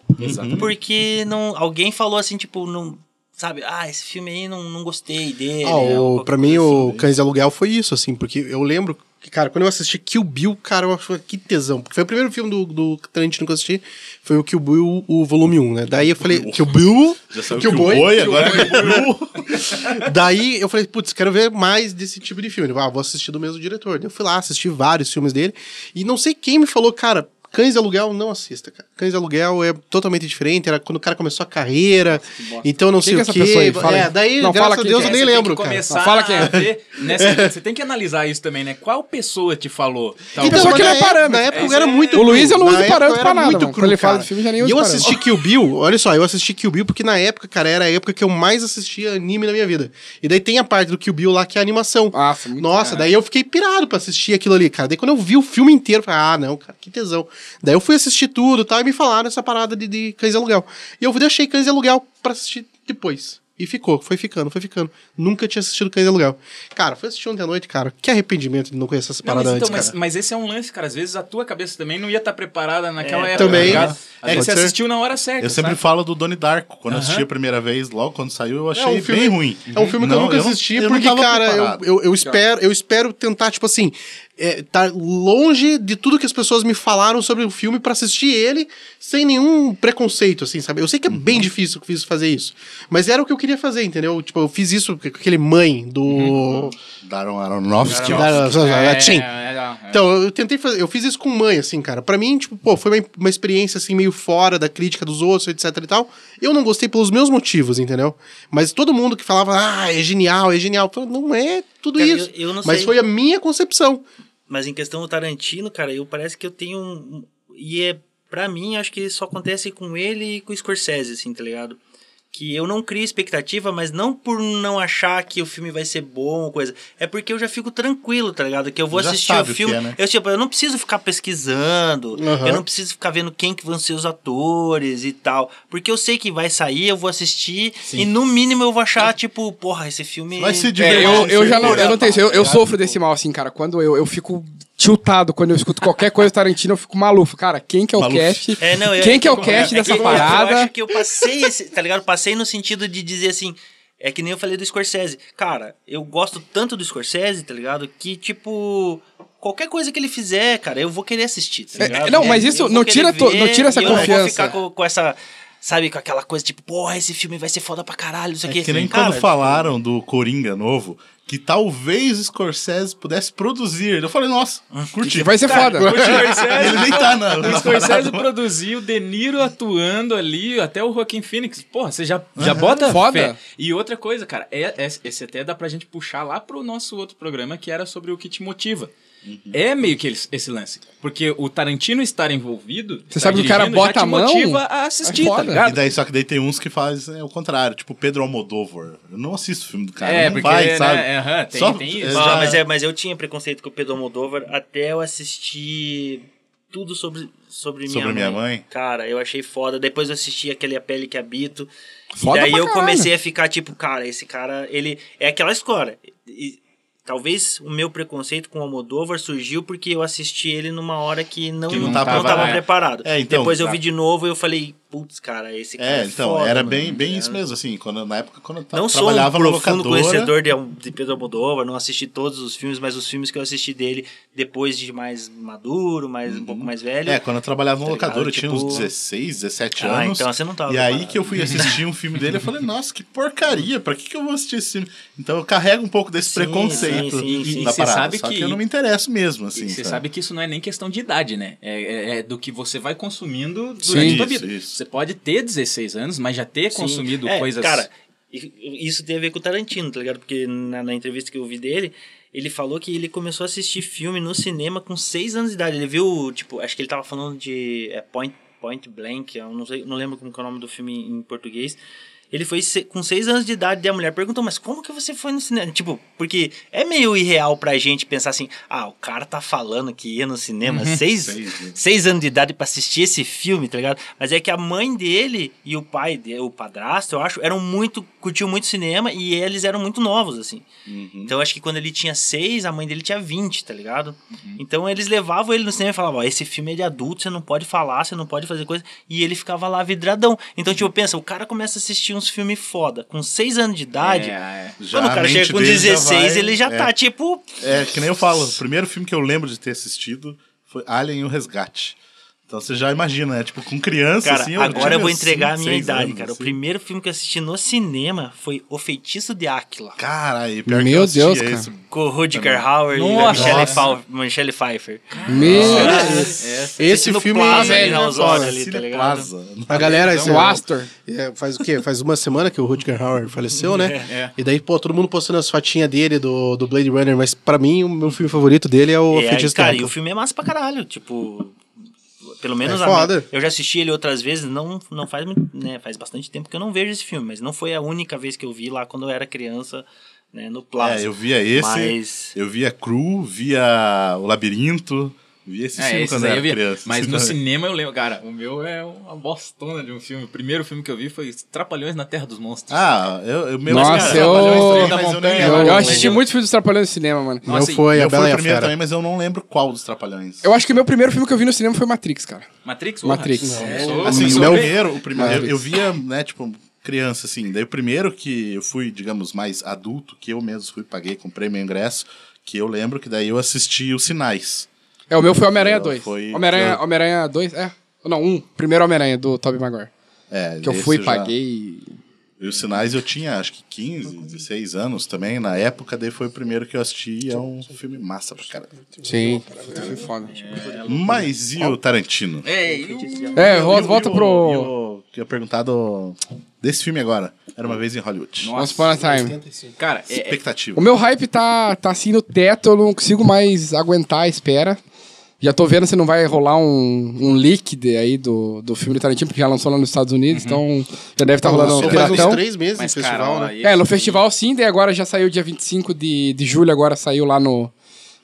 porque não, alguém falou assim, tipo, não. Sabe, ah, esse filme aí não, não gostei dele. Ah, ou o, qualquer pra mim, coisa o assim. Cães de Aluguel foi isso, assim, porque eu lembro cara, quando eu assisti Kill Bill, cara, eu achei que tesão. Porque foi o primeiro filme do, do Tarantino que eu assisti, foi o Kill Bill, o volume 1, né? Daí eu falei, Kill Bill, *laughs* Já saiu Kill o Boy, boi, Kill agora Boy. Bill. *laughs* Daí eu falei, putz, quero ver mais desse tipo de filme. Ah, vou assistir do mesmo diretor. Daí eu fui lá, assisti vários filmes dele. E não sei quem me falou, cara, Cães de Aluguel, não assista, cara. Cães de Aluguel é totalmente diferente. Era quando o cara começou a carreira. Então não Quem sei que é o essa quê. pessoa aí? Fala é, aí. daí, Não, graças fala a Deus, que eu é. nem Você lembro, tem que cara. começar Não, fala quem é. ver nessa- você tem que analisar isso também, né? Qual pessoa te falou? tal Então, só que ele é na época- parâmetro. Na época Isso era é- muito O. Luiz eu não uso parâmetro pra nada, muito cru, Quando ele fala cara. de filme, já nem E eu assisti Kill Bill, olha só, eu assisti Kill Bill porque na época, cara, era a época que eu mais assistia anime na minha vida. E daí tem a parte do Kill Bill lá que é a animação. Nossa, muito Nossa, daí eu fiquei pirado pra assistir aquilo ali, cara. Daí quando eu vi o filme inteiro, eu falei, ah, não, cara, que tesão. Daí eu fui assistir tudo e tal, e me falaram essa parada de, de Cães de Aluguel. E eu deixei Cães de Aluguel pra assistir depois. E ficou, foi ficando, foi ficando. Nunca tinha assistido Cães de Aluguel. Cara, fui assistir ontem à noite, cara. Que arrependimento de não conhecer essa Não, parada mas, então, antes, mas, cara. mas esse é um lance, cara. Às vezes a tua cabeça também não ia estar preparada naquela É, época. também. tá? É, você ser. assistiu na hora certa. Eu sempre sabe? falo do Donnie Darko. Quando eu Aham. assisti a primeira vez, logo quando saiu, eu achei É um filme- bem ruim. É um filme que eu Não, nunca não- assisti, eu não porque, tava cara, eu, eu, eu espero, eu espero tentar, tipo assim. É, tá longe de tudo que as pessoas me falaram sobre o filme pra assistir ele sem nenhum preconceito, assim, sabe? Eu sei que é bem difícil fiz fazer isso, mas era o que eu queria fazer, entendeu? Tipo, eu fiz isso com aquele mãe do. Daron Aronofsky. Da- da- É, é, é. Então, eu tentei fazer, eu fiz isso com mãe, assim, cara. Pra mim, tipo, pô, foi uma, uma experiência, assim, meio fora da crítica dos outros, etc e tal. Eu não gostei pelos meus motivos, entendeu? Mas todo mundo que falava, ah, é genial, é genial. Não é tudo Cara, isso. eu- eu não Mas sei. foi a minha concepção. Mas em questão do Tarantino, cara, eu parece que eu tenho um. E é. Pra mim, acho que isso acontece com ele e com o Scorsese, assim, tá ligado? Que eu não crio expectativa, mas não por não achar que o filme vai ser bom ou coisa. É porque eu já fico tranquilo, tá ligado? Que eu vou Já assistir o sabe o que filme. é, né? Eu, tipo, eu não preciso ficar pesquisando, Aham. eu não preciso ficar vendo quem que vão ser os atores e tal. Porque eu sei que vai sair, eu vou assistir e no mínimo eu vou achar, tipo, porra, esse filme. Vai se É, divertir. eu, eu já não, eu não tenho isso. Eu, eu sofro desse mal, assim, cara. Quando eu, eu fico tiltado, quando eu escuto qualquer coisa do Tarantino, eu fico maluco. Cara, quem que é o Maluf. cast? É, não, eu- quem que é o eu- cast é dessa que Eu parada? acho que eu passei esse, tá ligado? Passei no sentido de dizer assim, é que nem eu falei do Scorsese. Cara, eu gosto tanto do Scorsese, tá ligado? Que, tipo, qualquer coisa que ele fizer, cara, eu vou querer assistir, tá É, ligado? não, mas isso Eu vou não tira to- não ver tira essa e eu não confiança. vou ficar com, com essa, sabe, com aquela coisa tipo, porra, esse filme vai ser foda pra caralho, isso aqui. É que nem Cara, quando falaram do Coringa novo, que talvez Scorsese pudesse produzir. Eu falei, nossa, curti. Vai ser foda. O Scorsese, *laughs* Ele nem tá na. o na Scorsese parada. produziu, o De Niro atuando ali, até o Joaquim Phoenix. Porra, você já, já bota Foda. fé. E outra coisa, cara, é, é- esse até dá pra gente puxar lá pro nosso outro programa, que era sobre o que te motiva. É meio que esse, esse lance. Porque o Tarantino estar envolvido. Você sabe que o cara bota a mão? motiva a assistir, É tá foda. E ligado? daí, só que daí tem uns que fazem é, o contrário, tipo Pedro Almodóvar. Eu não assisto o filme do cara. É, não porque, vai, né, sabe? aham, tem- Só- tem é, isso. Ah, mas, é, mas eu tinha preconceito com o Pedro Almodóvar até eu assistir tudo sobre, sobre, minha, Sobre mãe. Minha Mãe? Cara, eu achei foda. Depois eu assisti aquele A Pele que Habito. Foda e daí pra eu caralho. comecei a ficar tipo, cara, esse cara, ele... É aquela história. Talvez o meu preconceito com o Almodóvar surgiu porque eu assisti ele numa hora que não, Que não não, tava- tava, é. preparado. É, então, Depois eu tá. vi de novo e eu falei, putz, cara, esse cara é, É, então, foda, era mano, bem, bem tá isso ligado? mesmo, assim, quando, na época quando eu Não sou um trabalhava profundo conhecedor de, de Pedro Almodóvar, não assisti todos os filmes, mas os filmes que eu assisti dele depois de mais maduro, mais um pouco mais velho. É, quando eu trabalhava na Tá locadora, eu tinha Tipo- uns 16, 17 Ah, anos. então você não tava E aí que eu fui assistir um filme dele, eu falei, nossa, que porcaria, pra que, que eu vou assistir esse filme? Então eu carrego um pouco desse Sim, preconceito sim, sim, sim. da E parada. sabe só que... que- eu não me interesso mesmo, assim. Você sabe? sabe que isso não é nem questão de idade, né? É, é- é do que você vai consumindo durante Sim. a sua Isso, vida. isso. Você pode ter 16 anos, mas já ter Sim. consumido É, coisas. Cara, isso tem a ver com o Tarantino, tá ligado? Porque na, na entrevista que eu vi dele, ele falou que ele começou a assistir filme no cinema com 6 anos de idade. Ele viu, tipo, acho que ele tava falando de é, Point, Point Blank, eu não, sei, não lembro como é o nome do filme em português. Ele foi com 6 anos de idade e a mulher perguntou, mas como que você foi no cinema? Tipo, porque é meio irreal pra gente pensar assim, ah, o cara tá falando que ia no cinema 6 seis anos de idade pra assistir esse filme, tá ligado? Mas é que a mãe dele e o pai dele, o padrasto, eu acho, eram muito, curtiam muito cinema e eles eram muito novos, assim. Então eu acho que quando ele tinha seis, a mãe dele tinha 20, tá ligado? Então eles levavam ele no cinema e falavam, ó, esse filme é de adulto, você não pode falar, você não pode fazer coisa. E ele ficava lá vidradão. Então, tipo, pensa, o cara começa a assistir uns filmes foda, com seis anos de idade. É, é. Já Quando o a cara chega com dele já 16, vai- ele já é. tá, tipo, É, que nem eu falo, o primeiro filme que eu lembro de ter assistido foi Alien e o Resgate. Então você já imagina, né? Tipo, com criança, Cara, assim... agora tinha eu vou entregar cinco, a minha idade, anos, cara. assim. O primeiro filme que eu assisti no cinema foi O Feitiço de Áquila. Caralho, pior que Meu eu assistia Deus, cara. esse. Com o Rutger Hauer e a. Michelle, Michelle Pfeiffer. Meu Esse Assistindo filme Plaza é ali na Osório ali, tá ligado? A galera, esse, o Astor. é, faz o quê? Faz uma semana que o Rutger Hauer faleceu, né? *laughs* É. E daí, pô, todo mundo postando as fotinhas dele do, do Blade Runner, mas pra mim, o meu filme favorito dele é o É, Feitiço cara, e Áquila. o filme é massa pra caralho. Tipo, pelo menos É a- foda. eu já assisti ele outras vezes, não, não faz muito, né, faz bastante tempo que eu não vejo esse filme, mas não foi a única vez que eu vi lá quando eu era criança, né, no Plaza. É, eu via esse, Mas eu via Cru, via O Labirinto, via esse É, filme quando eu eu era vi. criança. Mas no também. cinema eu lembro, cara, o meu é uma bostona de um filme. O primeiro filme que eu vi foi Trapalhões na Terra dos Monstros. Ah, eu, eu meu Nossa, cara, eu- Trapalhões também, da mas eu nem montanha, lembro. Eu, eu assisti lembro. muitos filmes dos Trapalhões no cinema, mano. Meu Nossa, foi a Eu fui Bela o a primeiro Fera. também, mas eu não lembro qual dos Trapalhões. Eu acho que o meu primeiro filme que eu vi no cinema foi Matrix, cara. Matrix? Matrix. Começou- Assim, o bem. primeiro, o primeiro eu, Matrix. eu via, né, tipo, criança, assim. Daí o primeiro que eu fui, digamos, mais adulto, que eu mesmo fui, paguei, comprei meu ingresso, que eu lembro que daí eu assisti os Sinais. É, o meu foi Homem-Aranha Eu- 2. foi- Homem-Aranha eu- Homem-Aranha 2, é. Não, um. Primeiro Homem-Aranha do Tobey Maguire. É, Que eu fui, já- paguei. E os Sinais eu tinha acho que 15, 16 anos também. Na época, daí foi o primeiro que eu assisti e é um filme massa pra caralho. Sim, foi foda. Mas e o Tarantino? É, volta, volta pro eu ia perguntado desse filme agora. Era uma vez em Hollywood. Once Upon a Time. Cara, é, é- Expectativa. O meu hype tá, tá assim no teto, eu não consigo mais aguentar a espera. Já tô vendo se não vai rolar um, um leak de, aí do, do filme do Tarantino, porque já lançou lá nos Estados Unidos, então já deve estar rolando um Lançou faz uns piratão. três meses mas, no cara, festival, ó, né? esse- É, no festival sim, daí agora já saiu dia 25 de, de julho, agora saiu lá no,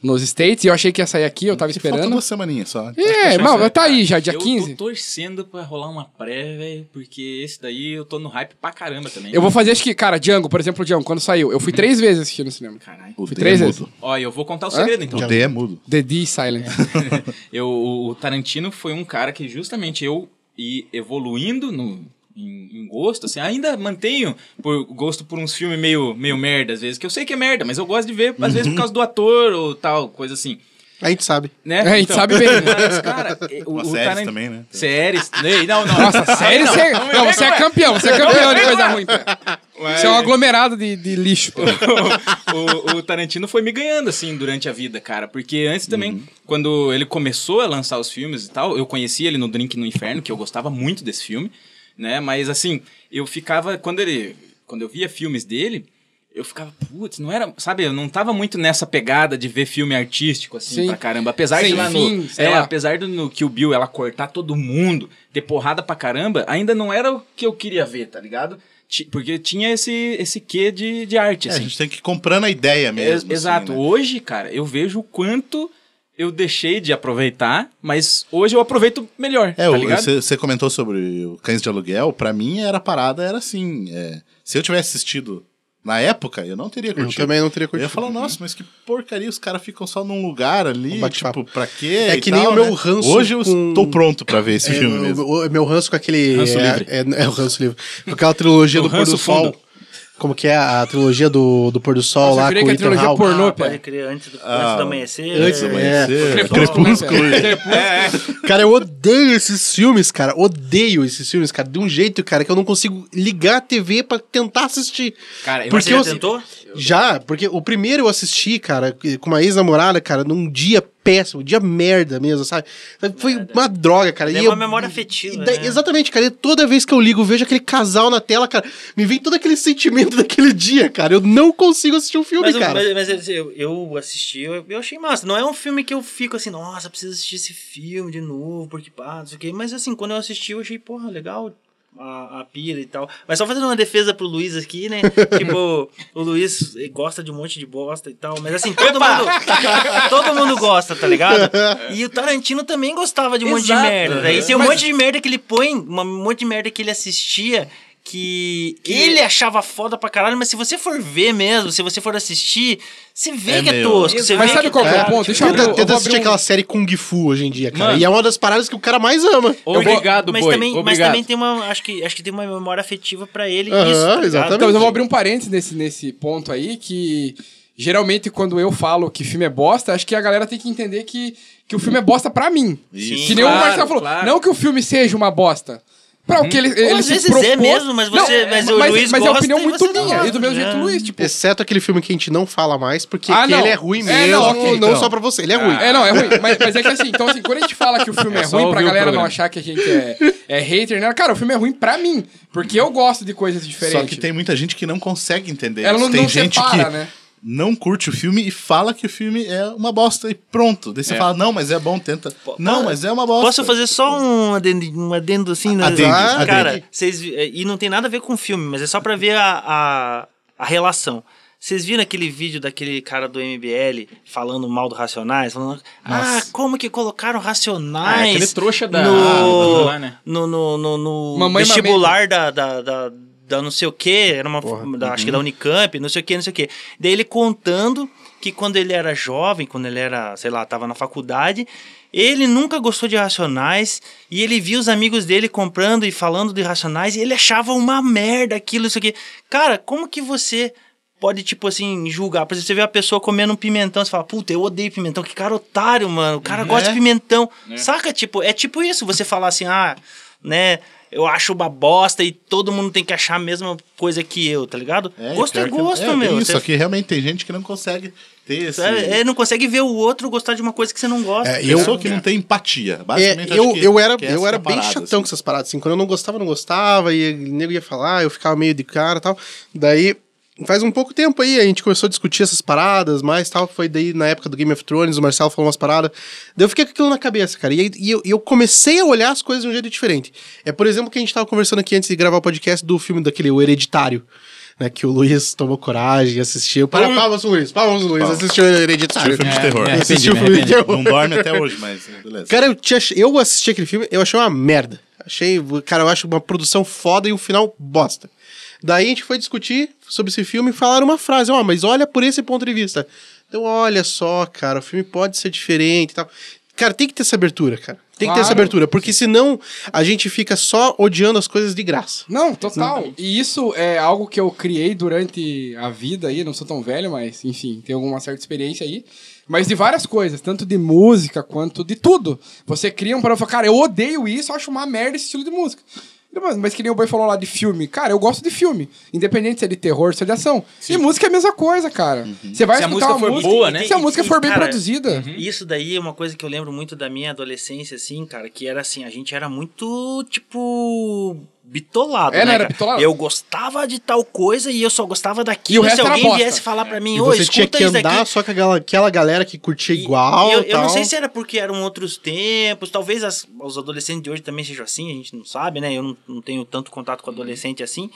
nos States, e eu achei que ia sair aqui, eu tava Falta esperando. duas semaninhas só. É, não, tá aí já, dia eu 15. tô torcendo pra rolar uma pré, velho, porque esse daí eu tô no hype pra caramba também. Eu vou fazer, acho que, cara, Django, por exemplo, Django, quando saiu, eu fui três vezes assistir no cinema. Caralho. O Fui D três é vezes. mudo. Ó, eu vou contar o segredo então. O D é mudo. The D Silent. *laughs* Eu, o o Tarantino foi um cara que justamente eu ir evoluindo no, em, em gosto, assim, ainda mantenho por gosto por uns filmes meio, meio merda, às vezes, que eu sei que é merda, mas eu gosto de ver, às vezes, por causa do ator ou tal, coisa assim. A gente sabe. Né? É, a gente sabe bem, né? *laughs* Mas, cara, o, Uma o séries também, né? Séries. Ei, Não, não. Nossa? Não, Você, não não, vem você é campeão, você é campeão de coisa ruim. Ué. Você é um aglomerado de, de lixo. Pé. *laughs* o, o Tarantino foi me ganhando, assim, durante a vida, cara. Porque antes também, Uhum. quando ele começou a lançar os filmes e tal, eu conheci ele no Drink no Inferno, que eu gostava muito desse filme, né? Mas, assim, eu ficava... Quando ele... Quando eu via filmes dele, eu ficava, putz, não era... Sabe, eu não tava muito nessa pegada de ver filme artístico, assim, Sim. pra caramba. Apesar de lá fim, no... É, lá. apesar do no Kill Bill ela cortar todo mundo, ter porrada pra caramba, ainda não era o que eu queria ver, tá ligado? Porque tinha esse, esse quê de, de arte, É, a assim. gente tem que ir comprando a ideia mesmo. Ex- Exato. assim, né? Hoje, cara, eu vejo o quanto eu deixei de aproveitar, mas hoje eu aproveito melhor, É, tá você você comentou sobre o Cães de Aluguel. Pra mim, era parada, era assim. é, se eu tivesse assistido na época, eu não teria Eu curtido. também não teria Eu curtido. ia falar, nossa, mas que porcaria, os caras ficam só num lugar ali, Um tipo, pra quê? É e que tal, nem o meu né? ranço Hoje eu com- estou pronto pra ver esse É, filme o- mesmo. o- meu ranço com aquele. Ranço é, livre. É, é o ranço livre. Com aquela trilogia do Pôr do Sol. Como que é a trilogia do, do Pôr do Sol Nossa, eu lá virei com que o a trilogia Hawke? pornô, Ah, pode crer, antes do, Ah, antes do amanhecer. Antes do é, amanhecer. Crepúsculo. Cara, eu odeio esses filmes, cara. Odeio esses filmes, cara. De um jeito, cara, que eu não consigo ligar a TV pra tentar assistir. Cara, eu Porque Você já eu- tentou? Já, porque o primeiro eu assisti, cara, com uma ex-namorada, cara, num dia péssimo, dia merda mesmo, sabe? Foi uma droga, cara. E uma eu- memória afetiva, daí- né? Exatamente, cara. E toda vez que eu ligo, vejo aquele casal na tela, cara, me vem todo aquele sentimento *laughs* daquele dia, cara. Eu não consigo assistir um filme, Mas, cara. mas, mas eu, eu assisti, eu, eu achei massa. Não é um filme que eu fico assim, nossa, preciso assistir esse filme de novo, porque pá, não sei o quê. Mas assim, quando eu assisti, eu achei, porra, legal a, a pira e tal. Mas só fazendo uma defesa pro Luiz aqui, né? *laughs* tipo, o Luiz gosta de um monte de bosta e tal. Mas assim, todo mundo, *laughs* todo mundo gosta, tá ligado? E o Tarantino também gostava de um monte de Exato. merda. Daí tem um Mas- monte de merda que ele põe, um monte de merda que ele assistia. Que ele achava foda pra caralho, mas se você for ver mesmo, se você for assistir, você vê É que é tosco. Você Mas vê sabe que qual que é o tá- ponto? Deixa eu Tenta, eu tenta assistir um- aquela série Kung Fu hoje em dia, cara. Mano. E é uma das paradas que o cara mais ama. Obrigado, mas boi. também, mas Obrigado. também tem uma. Acho que, acho que tem uma memória afetiva pra ele. Aham, isso, tá exatamente. Então, mas eu vou abrir um parênteses nesse, nesse ponto aí, que geralmente quando eu falo que filme é bosta, acho que a galera tem que entender que, que o filme é bosta pra mim. Isso. que nem o claro, Marcelo falou. claro. Não que o filme seja uma bosta. Pra o que ele, ele às se vezes propôs... é mesmo, mas você- mas o mas, Luiz mas é opinião muito não minha. gosta, E do mesmo né? jeito, Luiz, tipo... Exceto aquele filme que a gente não fala mais, porque Ah, não. ele é ruim É, mesmo. não, Não, ok, então. só pra você, ele é ruim. É, não, é ruim. Mas, mas é que assim, então assim, quando a gente fala que o filme é, É ruim, pra galera não achar que a gente é, é hater, né? Cara, o filme é ruim pra mim. Porque eu gosto de coisas diferentes. Só que tem muita gente que não consegue entender Ela isso. não, tem não gente separa, que né? Não curte o filme e fala que o filme é uma bosta e pronto. Daí você É. fala, não, mas é bom, tenta. Não, mas é uma bosta. Posso fazer só um adendo, um adendo assim? né? Adende, Ah. Cara, vocês, e não tem nada a ver com o filme, mas é só pra ver a, a, a relação. Vocês viram aquele vídeo daquele cara do MBL falando mal do Racionais? Falando, ah, como que colocaram Racionais Ah, é aquele trouxa da- no, lá, né? no, no, no, no Mamãe vestibular da, da, da, da não sei o que, era uma, da- acho que uhum. da Unicamp, não sei o que, não sei o que. Daí ele contando que quando ele era jovem, quando ele era, sei lá, tava na faculdade, ele nunca gostou de Racionais e ele via os amigos dele comprando e falando de Racionais e ele achava uma merda aquilo, isso aqui. Cara, como que você pode, tipo assim, julgar. Por exemplo, você vê a pessoa comendo um pimentão, você fala, puta, eu odeio pimentão, que cara otário, mano. O cara gosta É. de pimentão. Saca? Tipo, é tipo isso, você falar assim, ah, né? Eu acho uma bosta e todo mundo tem que achar a mesma coisa que eu, tá ligado? gosto é pior que- gosto, é, tem meu. Isso, Você- só que realmente tem gente que não consegue ter esse. é, é, não consegue ver o outro gostar de uma coisa que você não gosta. É, tá eu- Pessoa que não tem empatia. É, Basicamente, eu, acho que- eu era, que eu que é era bem parada, chatão assim. com essas paradas, assim. Quando eu não gostava, eu não gostava, e o nego ia falar, eu ficava meio de cara e tal. Daí, faz um pouco tempo aí, a gente começou a discutir essas paradas, mais tal. Foi daí na época do Game of Thrones, o Marcelo falou umas paradas. Daí eu fiquei com aquilo na cabeça, cara. E, aí- e eu, e eu comecei a olhar as coisas de um jeito diferente. É, por exemplo, que a gente tava conversando aqui antes de gravar o podcast do filme daquele, O Hereditário. Né, que o Luiz tomou coragem e assistiu. Para, palmas, Luiz. Palmas, Luiz. Assistiu o Hereditário. Assistiu o filme de terror. me Assistiu filme de terror. Não dorme até hoje, mas beleza. Cara, eu, tinha, eu assisti aquele filme, eu achei uma merda. Achei, cara, eu acho uma produção foda e um final bosta. Daí a gente foi discutir sobre esse filme e falaram uma frase, ó, mas olha por esse ponto de vista. Então, olha só, cara, o filme pode ser diferente e tal. Cara, tem que ter essa abertura, cara. Tem que ter essa Claro. abertura, porque senão a gente fica só odiando as coisas de graça. Não, total. E isso é algo que eu criei durante a vida aí, não sou tão velho, mas enfim, tenho alguma certa experiência aí. Mas de várias coisas, tanto de música quanto de tudo. Você cria um parâmetro e fala, cara, eu odeio isso, eu acho uma merda esse estilo de música. Mas, mas que nem o Boi falou lá de filme. Cara, eu gosto de filme. Independente se é de terror, se é de ação. E música é a mesma coisa, cara. Você vai Se a escutar música uma for música. boa, né? Se a música E- for bem cara, produzida. Isso daí é uma coisa que eu lembro muito da minha adolescência, assim, cara, que era assim, a gente era muito, tipo, bitolado, É, né, não era cara? bitolado? Eu gostava de tal coisa e eu só gostava E o daquilo. resto Se era alguém bosta. viesse falar pra mim, E ô, você tinha escuta que isso andar daqui. só com aquela, aquela galera que curtia E- igual. e eu, eu não sei se era porque eram outros tempos, talvez as- os adolescentes de hoje também sejam assim, a gente não sabe, né? Eu não, não tenho tanto contato com adolescente assim.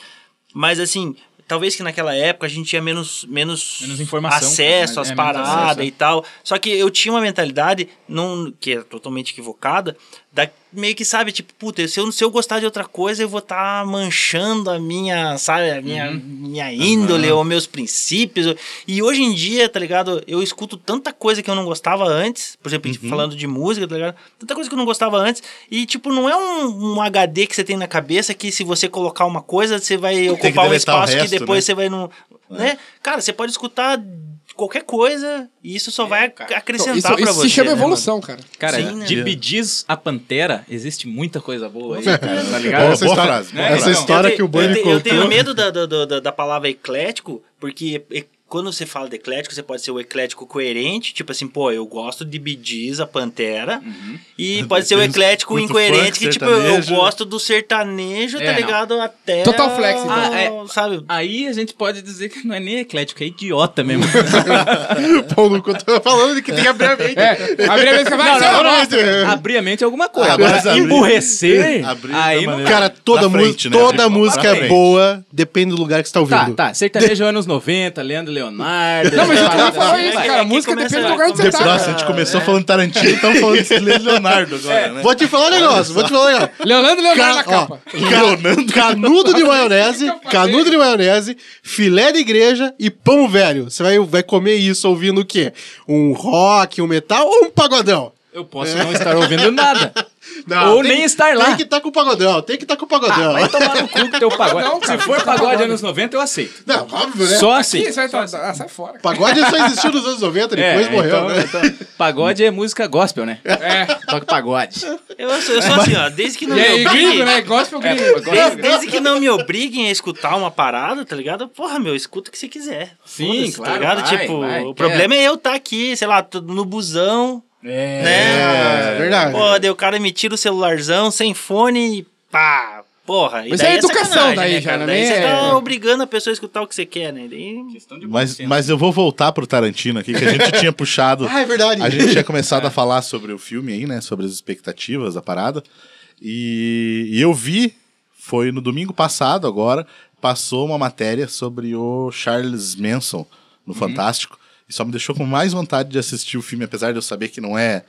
Mas assim, talvez que naquela época a gente tinha menos, menos, Menos informação, acesso cara, às é, paradas acesso, é. e tal. Só que eu tinha uma mentalidade, não, que é totalmente equivocada, da, meio que sabe, tipo, puta, se eu, se eu gostar de outra coisa, eu vou estar manchando a minha, sabe, a minha, Uhum. minha índole ou meus princípios. E hoje em dia, tá ligado? Eu escuto tanta coisa que eu não gostava antes, por exemplo, Uhum. falando de música, tá ligado? Tanta coisa que eu não gostava antes. E, tipo, não é um, um HD que você tem na cabeça que se você colocar uma coisa, você vai que ocupar um o espaço que resto, depois né? você vai no. Né? Cara, você pode escutar qualquer coisa e isso só vai ac- Então, acrescentar isso pra isso você. se chama né, mano? evolução, cara. Cara, Sim, né? de Bidiz a Pantera, existe muita coisa boa aí, cara, tá ligado? Boa, Essa boa história- frase. boa É, frase. Essa história eu, que o Boi eu, te- contou. eu tenho medo da, da, da, da palavra eclético, porque e- quando você fala de eclético, você pode ser o eclético coerente, tipo assim, pô, eu gosto de Bidiz, a Pantera, e pode ser o eclético incoerente, funk, que tipo, eu, gosto do sertanejo, É, tá não. ligado? Até. Total flex, então. Ah, é. Sabe? Aí a gente pode dizer que não é nem eclético, é idiota mesmo. *laughs* Que eu tô falando de que tem que abrir a mente. É, abrir a mente falar, Não, "Você é não, bosta." Abrir a mente é alguma coisa. Agora, abrir- emburrecer, abrir aí não Cara, toda, frente, né? toda Abrir música é boa, depende do lugar que você tá ouvindo. Tá, tá. Sertanejo anos 90, Leandro Leonardo. Não, mas eu também falo assim, isso, vai. cara. aqui música começa- depende do lugar que você tá. Nossa, a gente começou falando Tarantino, estamos falando *laughs* de Leonardo agora, né? Vou te falar um negócio, vou te falar um negócio. Leonardo Leonardo na capa. Leonardo. Canudo de *laughs* maionese, canudo de maionese, filé de igreja e pão velho. Você vai, vai comer isso ouvindo o quê? Um rock, um metal ou um pagodão? Eu posso não estar ouvindo nada. *laughs* Não, Ou tem- nem estar lá. Tem que estar com o pagodão, tem que estar com o pagodão. Vai tomar no cu com teu *laughs* pagode. Não, cara, Se for tá pagode anos 90, eu aceito. Não, óbvio, né? Só assim. Ih, sai, ah, sai fora. Pagode só existiu nos anos 90, depois É, morreu, então- né? então, pagode é música gospel, né? É. Toque pagode. Eu sou, eu sou assim, ó, desde que não E me aí, obriguem. gringo, né? Gospel gringo. Desde, desde que não me obriguem a escutar uma parada, tá ligado? Porra, meu, escuta o que você quiser. Sim, Foda-se, claro, Tá ligado? vai, tipo, vai, o problema é eu estar aqui, sei lá, no busão, É. né? É, verdade. Pô, daí o cara me tira o celularzão sem fone e pá. Porra, Mas daí é educação daí né, já, cara? né? Daí você É- tá obrigando a pessoa a escutar o que você quer, né? Daí... Mas, mas eu vou voltar pro Tarantino aqui, que a gente tinha puxado. *laughs* Ah, é verdade. A gente tinha começado a *laughs* falar sobre o filme aí, né? Sobre as expectativas da parada. E, e eu vi, foi no domingo passado agora, passou uma matéria sobre o Charles Manson no Fantástico. E só me deixou com mais vontade de assistir o filme, apesar de eu saber que não é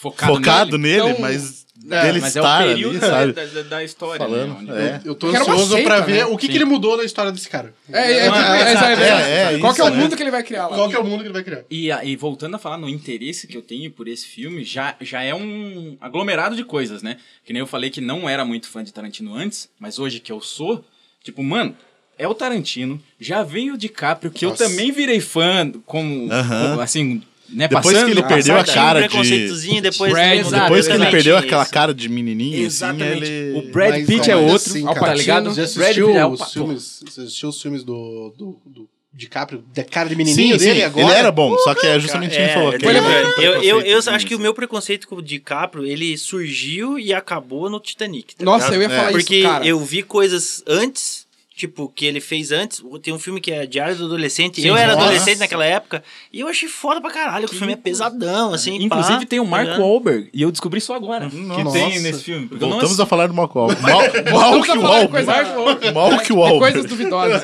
Focado, focado nele. nele, Então, mas É, dele mas é estar o ali, período sabe? da, da, da história. Falando, né? é. Eu tô uma ansioso seita, pra ver né? o que, Sim. que ele mudou na história desse cara. É, é, é, é, É, é Qual que é o né? mundo que ele vai criar lá? Qual que é o mundo que ele vai criar? E, e voltando a falar no interesse que eu tenho por esse filme, já, já é um aglomerado de coisas, né? Que nem eu falei que não era muito fã de Tarantino antes, mas hoje que eu sou, tipo, mano, é o Tarantino, já veio o DiCaprio, que Nossa. eu também virei fã, como, Aham. como, assim, né, Depois passando que ele perdeu a Tinha um cara de... preconceitozinho, depois... Brad, Depois que ele perdeu isso. aquela cara de menininho, Exatamente. assim, ele... O Brad Mas- Pitt é outro, assim, Al cara, tá ligado? Você Brad assistiu é o os filmes, você assistiu os filmes do, do, do DiCaprio, da cara de menininho Sim, dele sim, agora? ele era bom, só que é justamente o que a gente falou. que eu, ele eu, um eu, eu, acho que o assim. meu preconceito com o DiCaprio, ele surgiu e acabou no Titanic. tá Nossa, eu ia falar Porque isso, cara. eu vi coisas antes, tipo, que ele fez antes. Tem um filme que é Diário do Adolescente. Sim, eu era nossa. adolescente naquela época e eu achei foda pra caralho, que o filme é pesadão, assim. Inclusive pá, tem o tá Mark ligado? Wahlberg, e eu descobri isso agora, que Nossa. tem nesse filme. eu não Voltamos a falar do Malk Wahlberg. Malk a falar de Wahlberg. coisa- Malk *laughs* de Wahlberg. coisas duvidosas.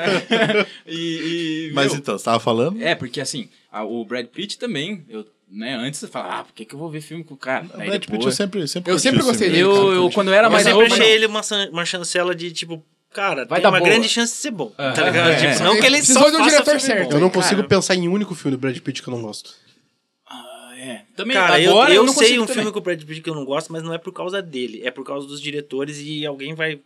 E, e, Mas meu, então, você tava falando? É, porque assim, a- o Brad Pitt também, eu, né, antes você fala, ah, por que, que eu vou ver filme com o cara? O Aí Brad Pitt eu depois, sempre, sempre Eu sempre gostei dele, eu, eu, quando eu era Eu mais sempre novo, achei ele uma, uma chancela de, tipo, cara, Vai tem dar uma boa. grande chance de ser bom, tá Aham, ligado? é. Tipo, não que ele Precisou só de um faça diretor filme certo. bom. Eu não consigo Cara, pensar em um único filme do Brad Pitt que eu não gosto. é, também Cara, eu, agora eu, não sei consigo um também. filme com o Brad Pitt que eu não gosto, mas não é por causa dele. É por causa dos diretores e alguém vai.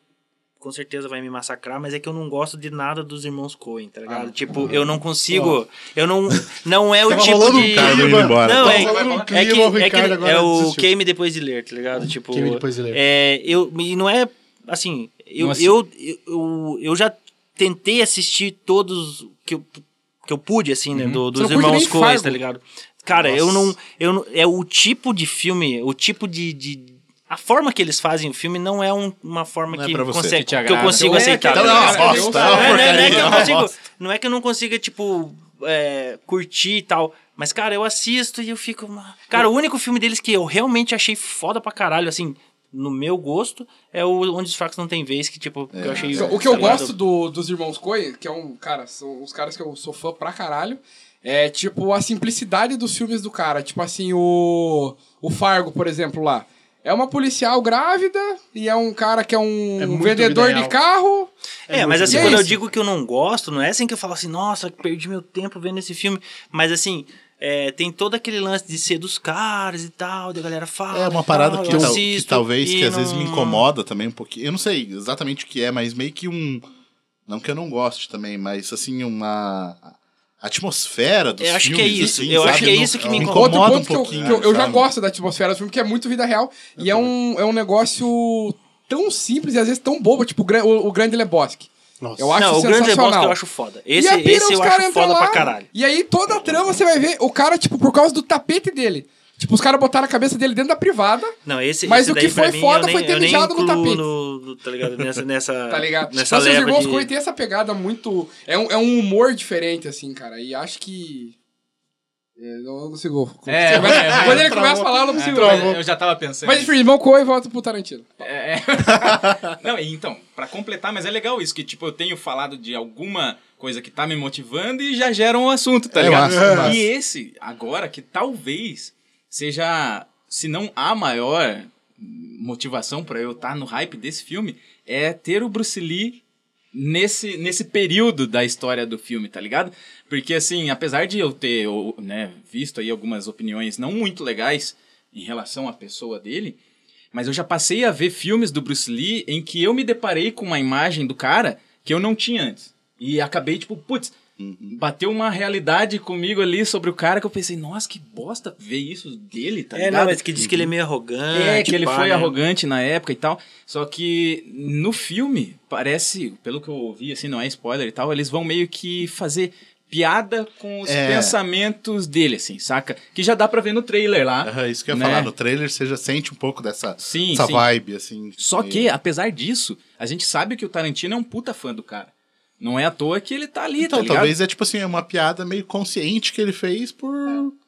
Com certeza vai me massacrar, mas é que eu não gosto de nada dos irmãos Coen, tá ligado? tipo, eu não consigo. Eu não. Não é o tipo rolando um de. cara indo embora. Não, é, um é que, o é, que é o desistiu. queime depois de ler, tá ligado? Tipo. Queime depois de ler. É, eu, e não é. Assim, eu, eu, eu, eu já tentei assistir todos que eu, que eu pude, assim, né? do- Você dos irmãos Coen, tá ligado? Cara, eu não, eu não. É o tipo de filme, o tipo de. de- a forma que eles fazem o filme não é um- uma forma Não é que, você. consegue, Que que eu consigo é aceitar. Então é bosta, é Não, é- não é que eu é consigo, não é que eu não consiga, tipo, é, curtir e tal. Mas, cara, eu assisto e eu fico. Cara, o único filme deles que eu realmente achei foda pra caralho, assim, no meu gosto, é o Onde os Fracos Não Tem Vez, que, tipo, que eu achei. O que eu ligado? gosto do- dos irmãos Coen, que é um, cara, são os caras que eu sou fã pra caralho, é tipo a simplicidade dos filmes do cara. Tipo assim, o. O Fargo, por exemplo, lá. É uma policial grávida e é um cara que é um É vendedor de carro. É, mas assim, é quando eu digo que eu não gosto, não é assim que eu falo assim, nossa, perdi meu tempo vendo esse filme. Mas assim, é, tem todo aquele lance de ser dos caras e tal, da galera fala. É uma parada tal, que, eu que talvez, que às vezes me não- incomoda também um pouquinho. Eu não sei exatamente o que é, mas meio que um... Não que eu não goste também, mas assim, uma... A atmosfera dos Eu acho filmes, que é isso, assim, eu sabe? acho que é Não- isso que me incomoda Outro um ponto que, eu, pouquinho. que eu, eu já gosto da atmosfera do filme, que é muito vida real. E é um, é um negócio tão simples e às vezes tão bobo, tipo o, o Grande Lebowski. Nossa. Eu acho Não, o Grande sensacional. Lebowski eu acho foda. Esse, e a pira, esse os eu caras acho entram foda lá, pra caralho. E aí toda a trama você vai ver o cara, tipo, por causa do tapete dele. Tipo, os caras botaram a cabeça dele dentro da privada. Não, esse, Mas esse o que foi mim, foda nem, foi ter mijado no tapete. no- no- tá ligado? Nessa, nessa, *laughs* Tá ligado? nessa Então, assim, os leva irmãos de... Coen tem essa pegada muito. É um, é um humor diferente, assim, cara. E acho que. É, eu não consigo. É, Quando ele- é, Quando ele travou. começa a falar, eu não consigo. É, eu já tava pensando. Mas enfim, irmão Coen volta pro Tarantino. É, é. *laughs* Não, e então, pra completar, mas é legal isso, que tipo, eu tenho falado de alguma coisa que tá me motivando e já gera um assunto, tá É ligado? massa, é massa. E esse, agora, que talvez seja, se não a maior motivação pra eu estar no hype desse filme, é ter o Bruce Lee nesse, nesse período da história do filme, tá ligado? Porque, assim, apesar de eu ter né, visto aí algumas opiniões não muito legais em relação à pessoa dele, mas eu já passei a ver filmes do Bruce Lee em que eu me deparei com uma imagem do cara que eu não tinha antes. E acabei, tipo, putz, bateu uma realidade comigo ali sobre o cara que eu pensei, nossa, que bosta ver isso dele, tá É, ligado? não, mas que diz que ele é meio arrogante. É, que ele pá, foi né? arrogante na época e tal. Só que no filme, parece, pelo que eu ouvi, assim, não é spoiler e tal, eles vão meio que fazer piada com os É. pensamentos dele, assim, saca? Que já dá pra ver no trailer lá. Aham, isso que eu ia né? falar. No trailer você já sente um pouco dessa Sim, essa sim. vibe, assim. Só que, apesar disso, a gente sabe que o Tarantino é um puta fã do cara. Não é à toa que ele tá ali, Então, tá ligado? talvez é tipo assim, é uma piada meio consciente que ele fez por.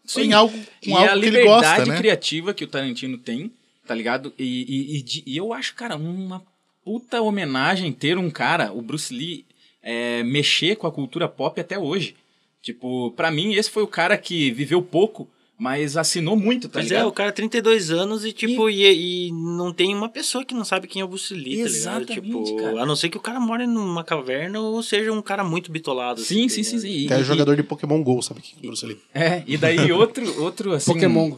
Sim. Em algo, e com a algo que ele liberdade gosta, né? criativa que o Tarantino tem, tá ligado? E, e, e de- e eu acho, cara, uma puta homenagem ter um cara, o Bruce Lee, é, mexer com a cultura pop até hoje. Tipo, pra mim, esse foi o cara que viveu pouco, mas assinou muito, tá Mas é, ligado? o cara 32 anos e, tipo, e... E, não tem uma pessoa que não sabe quem é o Bruce Lee, tá ligado? Exatamente, Tipo, cara. a não ser que o cara more numa caverna ou seja um cara muito bitolado. Sim, assim, sim, tá sim, ligado? sim. E- Até e- jogador de Pokémon GO, sabe que é Bruce Lee. É, e daí *laughs* outro, outro assim, Pokémon.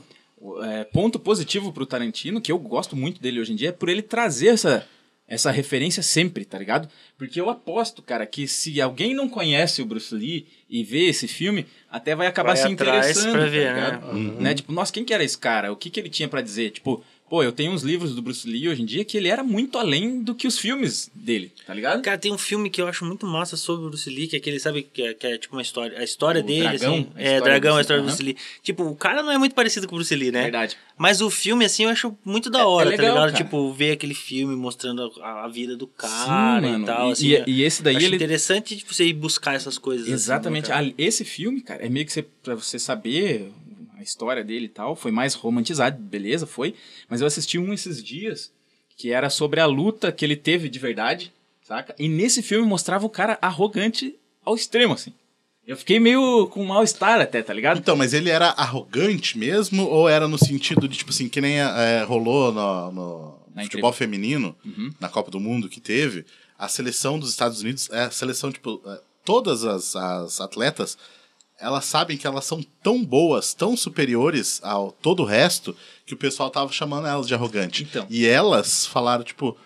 é, ponto positivo pro Tarantino, que eu gosto muito dele hoje em dia, é por ele trazer essa, essa referência sempre, tá ligado? Porque eu aposto, cara, que se alguém não conhece o Bruce Lee e vê esse filme, até vai acabar Vai se interessando, pra tá ver, né? ligado? Né? Tipo, nossa, quem que era esse cara? O que que ele tinha pra dizer? Tipo, pô, eu tenho uns livros do Bruce Lee hoje em dia que ele era muito além do que os filmes dele, tá ligado? Cara, tem um filme que eu acho muito massa sobre o Bruce Lee, que é aquele, sabe, que é, que é tipo uma história, a história O dele, Dragão? assim. A É, Dragão, a história do. Bruce Lee. Tipo, o cara não é muito parecido com o Bruce Lee, né? Verdade. Mas o filme, assim, eu acho muito da hora, é legal, tá ligado? cara. Tipo, ver aquele filme mostrando a, a vida do cara Sim, e tal, E- assim. e- e esse daí, acho ele- interessante, tipo, você ir buscar essas coisas. assim, Exatamente. né, cara? Ah, esse filme, cara, é meio que você, pra você saber a história dele e tal, foi mais romantizado, beleza, foi. Mas eu assisti um esses dias que era sobre a luta que ele teve de verdade, saca? E nesse filme mostrava o cara arrogante ao extremo, assim. Eu fiquei meio com mal-estar até, tá ligado? Então, mas ele era arrogante mesmo ou era no sentido de, tipo assim, que nem é, rolou no, no futebol feminino, Uhum. na Copa do Mundo que teve, a seleção dos Estados Unidos é a seleção, tipo, é, todas as, as atletas, elas sabem que elas são tão boas, tão superiores ao todo o resto, que o pessoal tava chamando elas de arrogante. Então. E elas falaram, tipo,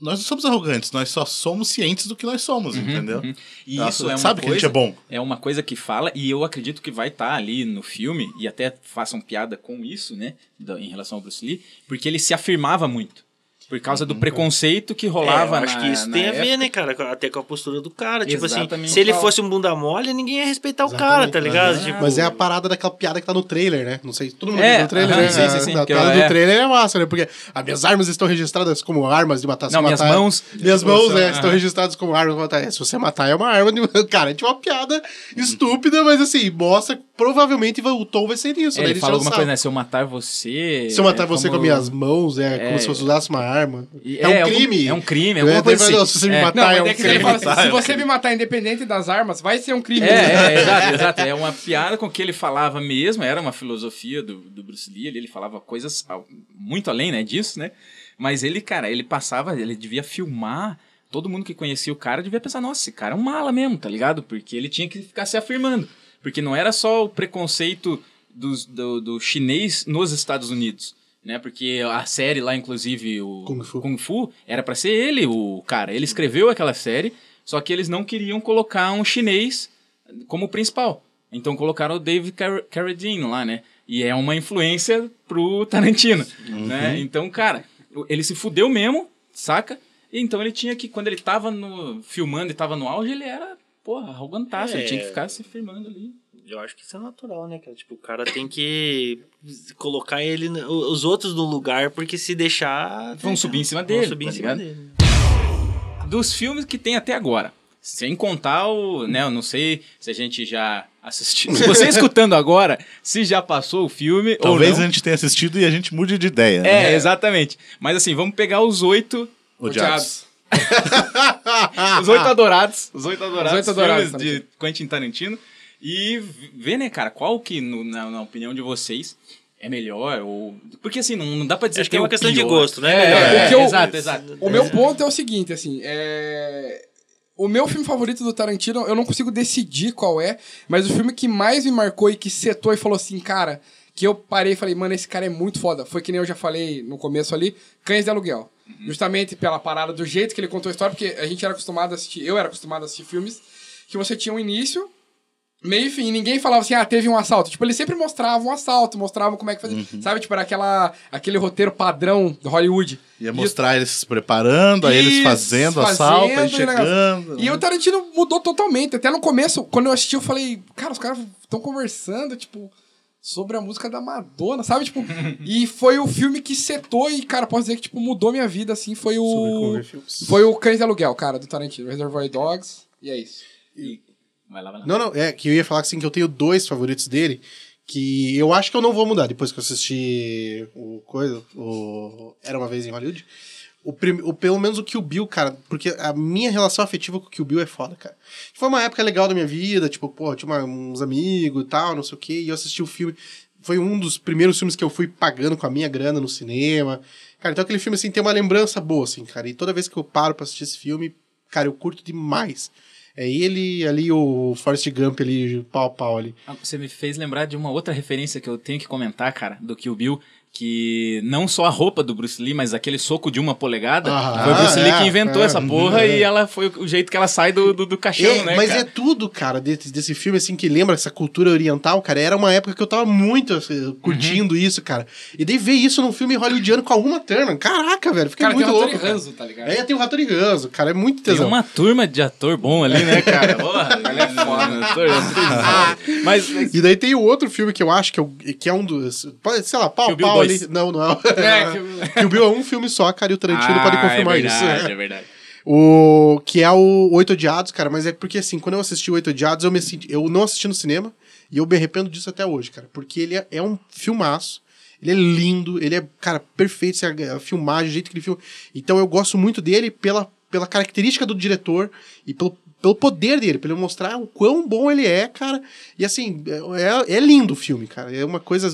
nós não somos arrogantes, nós só somos cientes do que nós somos, entendeu? uhum. E isso é uma sabe que a coisa, gente é bom. É uma coisa que fala, e eu acredito que vai estar ali no filme, e até façam piada com isso, né, em relação ao Bruce Lee, porque ele se afirmava muito. Por causa do preconceito que É, rolava eu acho na- que isso na tem a época. ver, né, cara? Até com a postura do cara. Tipo assim, Exatamente. se ele fosse um bunda mole, ninguém ia respeitar o cara, tá ligado? Tipo, Mas é a parada daquela piada que tá no trailer, né? Não sei, todo mundo É, viu no trailer, né? sim, sim, sim, A, piada é- do trailer é massa, né? Porque as minhas armas estão registradas como armas de matar. se Não, minhas matar- mãos- Minhas mãos, né? Estão registradas como armas de matar. É, Se você matar, é uma arma de... *laughs* Cara, é tipo uma piada estúpida, mas assim, mostra que provavelmente o tom vai ser isso, É, né? ele Eles fala alguma coisa, né? Se eu matar você. Se eu matar é você como- com minhas mãos, é, como É. se você usasse uma arma. E- É, um é algum- crime. é um crime, É, alguma coisa assim. Se você me É. matar, é um é crime. *laughs* assim, se você me matar independente das armas, vai ser um crime. É, é, *laughs* exato, exato. É uma piada com o que ele falava mesmo, era uma filosofia do, do Bruce Lee, ele, ele falava coisas muito além, né, disso, né? Mas ele, cara, ele passava, ele devia filmar, todo mundo que conhecia o cara devia pensar, nossa, esse cara é um mala mesmo, tá ligado? Porque ele tinha que ficar se afirmando. Porque não era só o preconceito dos- do, do chinês nos Estados Unidos. Né, porque a série lá, inclusive, o Kung Fu. era pra ser ele o cara. Ele escreveu aquela série, só que eles não queriam colocar um chinês como principal. Então colocaram o David Car Carradine lá, né? E é uma influência pro Tarantino, né? Então, cara, ele se fudeu mesmo, saca? E então ele tinha que, quando ele tava no, filmando e tava no auge, ele era, porra, arrogantaço. Ele É. tinha que ficar se firmando ali. Eu acho que isso é natural, né, cara? Tipo, o cara tem que colocar ele, os outros no lugar, porque se deixar. Vão subir em cima Vão dele, subir tá em cima ligado? dele. dos filmes que tem até agora. Sem contar o, né, eu não sei se a gente já assistiu. Se você *laughs* escutando agora, se já passou o filme Talvez ou a não. gente tenha assistido e a gente mude de ideia. né? É, exatamente. Mas assim, vamos pegar os oito, Odiados. os oito adorados, os oito adorados, Os oito adorados, filmes de Quentin Tarantino e ver, né, cara, qual que, no- na, na opinião de vocês, é melhor ou... Porque assim, não, não dá pra dizer Acho que é o uma questão de pior. gosto, né? É, é, Porque eu- exato, exato. O meu ponto é o seguinte, assim, é... O meu filme favorito do Tarantino, eu não consigo decidir qual é, mas o filme que mais me marcou e que setou e falou assim, cara, que eu parei e falei, mano, esse cara é muito foda. Foi que nem eu já falei no começo ali, Cães de Aluguel. Justamente pela parada do jeito que ele contou a história, porque a gente era acostumado a assistir, eu era acostumado a assistir filmes que você tinha um início, meio e fim. E ninguém falava assim, ah, teve um assalto. Tipo, ele sempre mostrava um assalto, mostrava como é que fazia. Sabe, tipo, era aquela, aquele roteiro padrão do Hollywood. Ia E- mostrar eles se preparando, aí eles fazendo fazendo assalto, aí e negócio. chegando. E o Tarantino mudou totalmente. Até no começo, quando eu assisti, eu falei, cara, os caras estão conversando, tipo, sobre a música da Madonna, sabe? Tipo, *laughs* e foi o filme que setou e, cara, posso dizer que, tipo, mudou minha vida, assim, foi o... Foi o Cães de Aluguel, cara, do Tarantino. Reservoir Dogs, e é isso. Vai lá, vai lá. Não, não, é que eu ia falar assim que eu tenho dois favoritos dele, que eu acho que eu não vou mudar depois que eu assisti o coisa, o Era uma vez em Hollywood. O, prim- o pelo menos o Kill Bill, cara, porque a minha relação afetiva com o Kill Bill é foda, cara. Foi uma época legal da minha vida, tipo, pô, tinha uma- uns amigos e tal, não sei o quê, e eu assisti o filme. Foi um dos primeiros filmes que eu fui pagando com a minha grana no cinema. Cara, então aquele filme, assim, tem uma lembrança boa, assim, cara. E toda vez que eu paro pra assistir esse filme, cara, eu curto demais. É ele ali, o Forrest Gump ali, pau pau ali. Ah, Você me fez lembrar de uma outra referência que eu tenho que comentar, cara, do Kill Bill, que não só a roupa do Bruce Lee, mas aquele soco de uma polegada, Ah, foi o Bruce Lee é, que inventou é. essa porra e ela foi o jeito que ela sai do, do, do caixão, É, né, mas cara? é tudo, cara, desse, desse filme, assim, que lembra essa cultura oriental, cara. Era uma época que eu tava muito assim, curtindo Uhum. isso, cara. E daí ver isso num filme hollywoodiano com a Uma Thurman. Caraca, velho, fiquei Cara, tem muito o louco. Hattori cara. Hanzo, tá ligado? É, tem o Hattori Hanzo, cara, é muito Tem tesão. uma turma de ator bom ali, né, cara? *laughs* Porra, ele é *laughs* foda. Ator, ator. mas, mas E daí tem o outro filme que eu acho que é, que é um dos. Sei lá, pau, pau ali. 2. Não, não *laughs* é. É, *laughs* que... Kill Bill é um filme só, cara, e o Tarantino pode confirmar é isso. verdade, É verdade. O que é o Oito Odiados, cara, mas é porque assim, quando eu assisti o Oito Odiados, eu me senti. Eu não assisti no cinema e eu me arrependo disso até hoje, cara. Porque ele é, é um filmaço. Ele é lindo, ele é, cara, perfeito, a, a filmagem, o jeito que ele filma. Então eu gosto muito dele pela, pela característica do diretor e pelo, pelo poder dele, pra ele mostrar o quão bom ele é, cara. E assim, é, é lindo o filme, cara. É uma coisa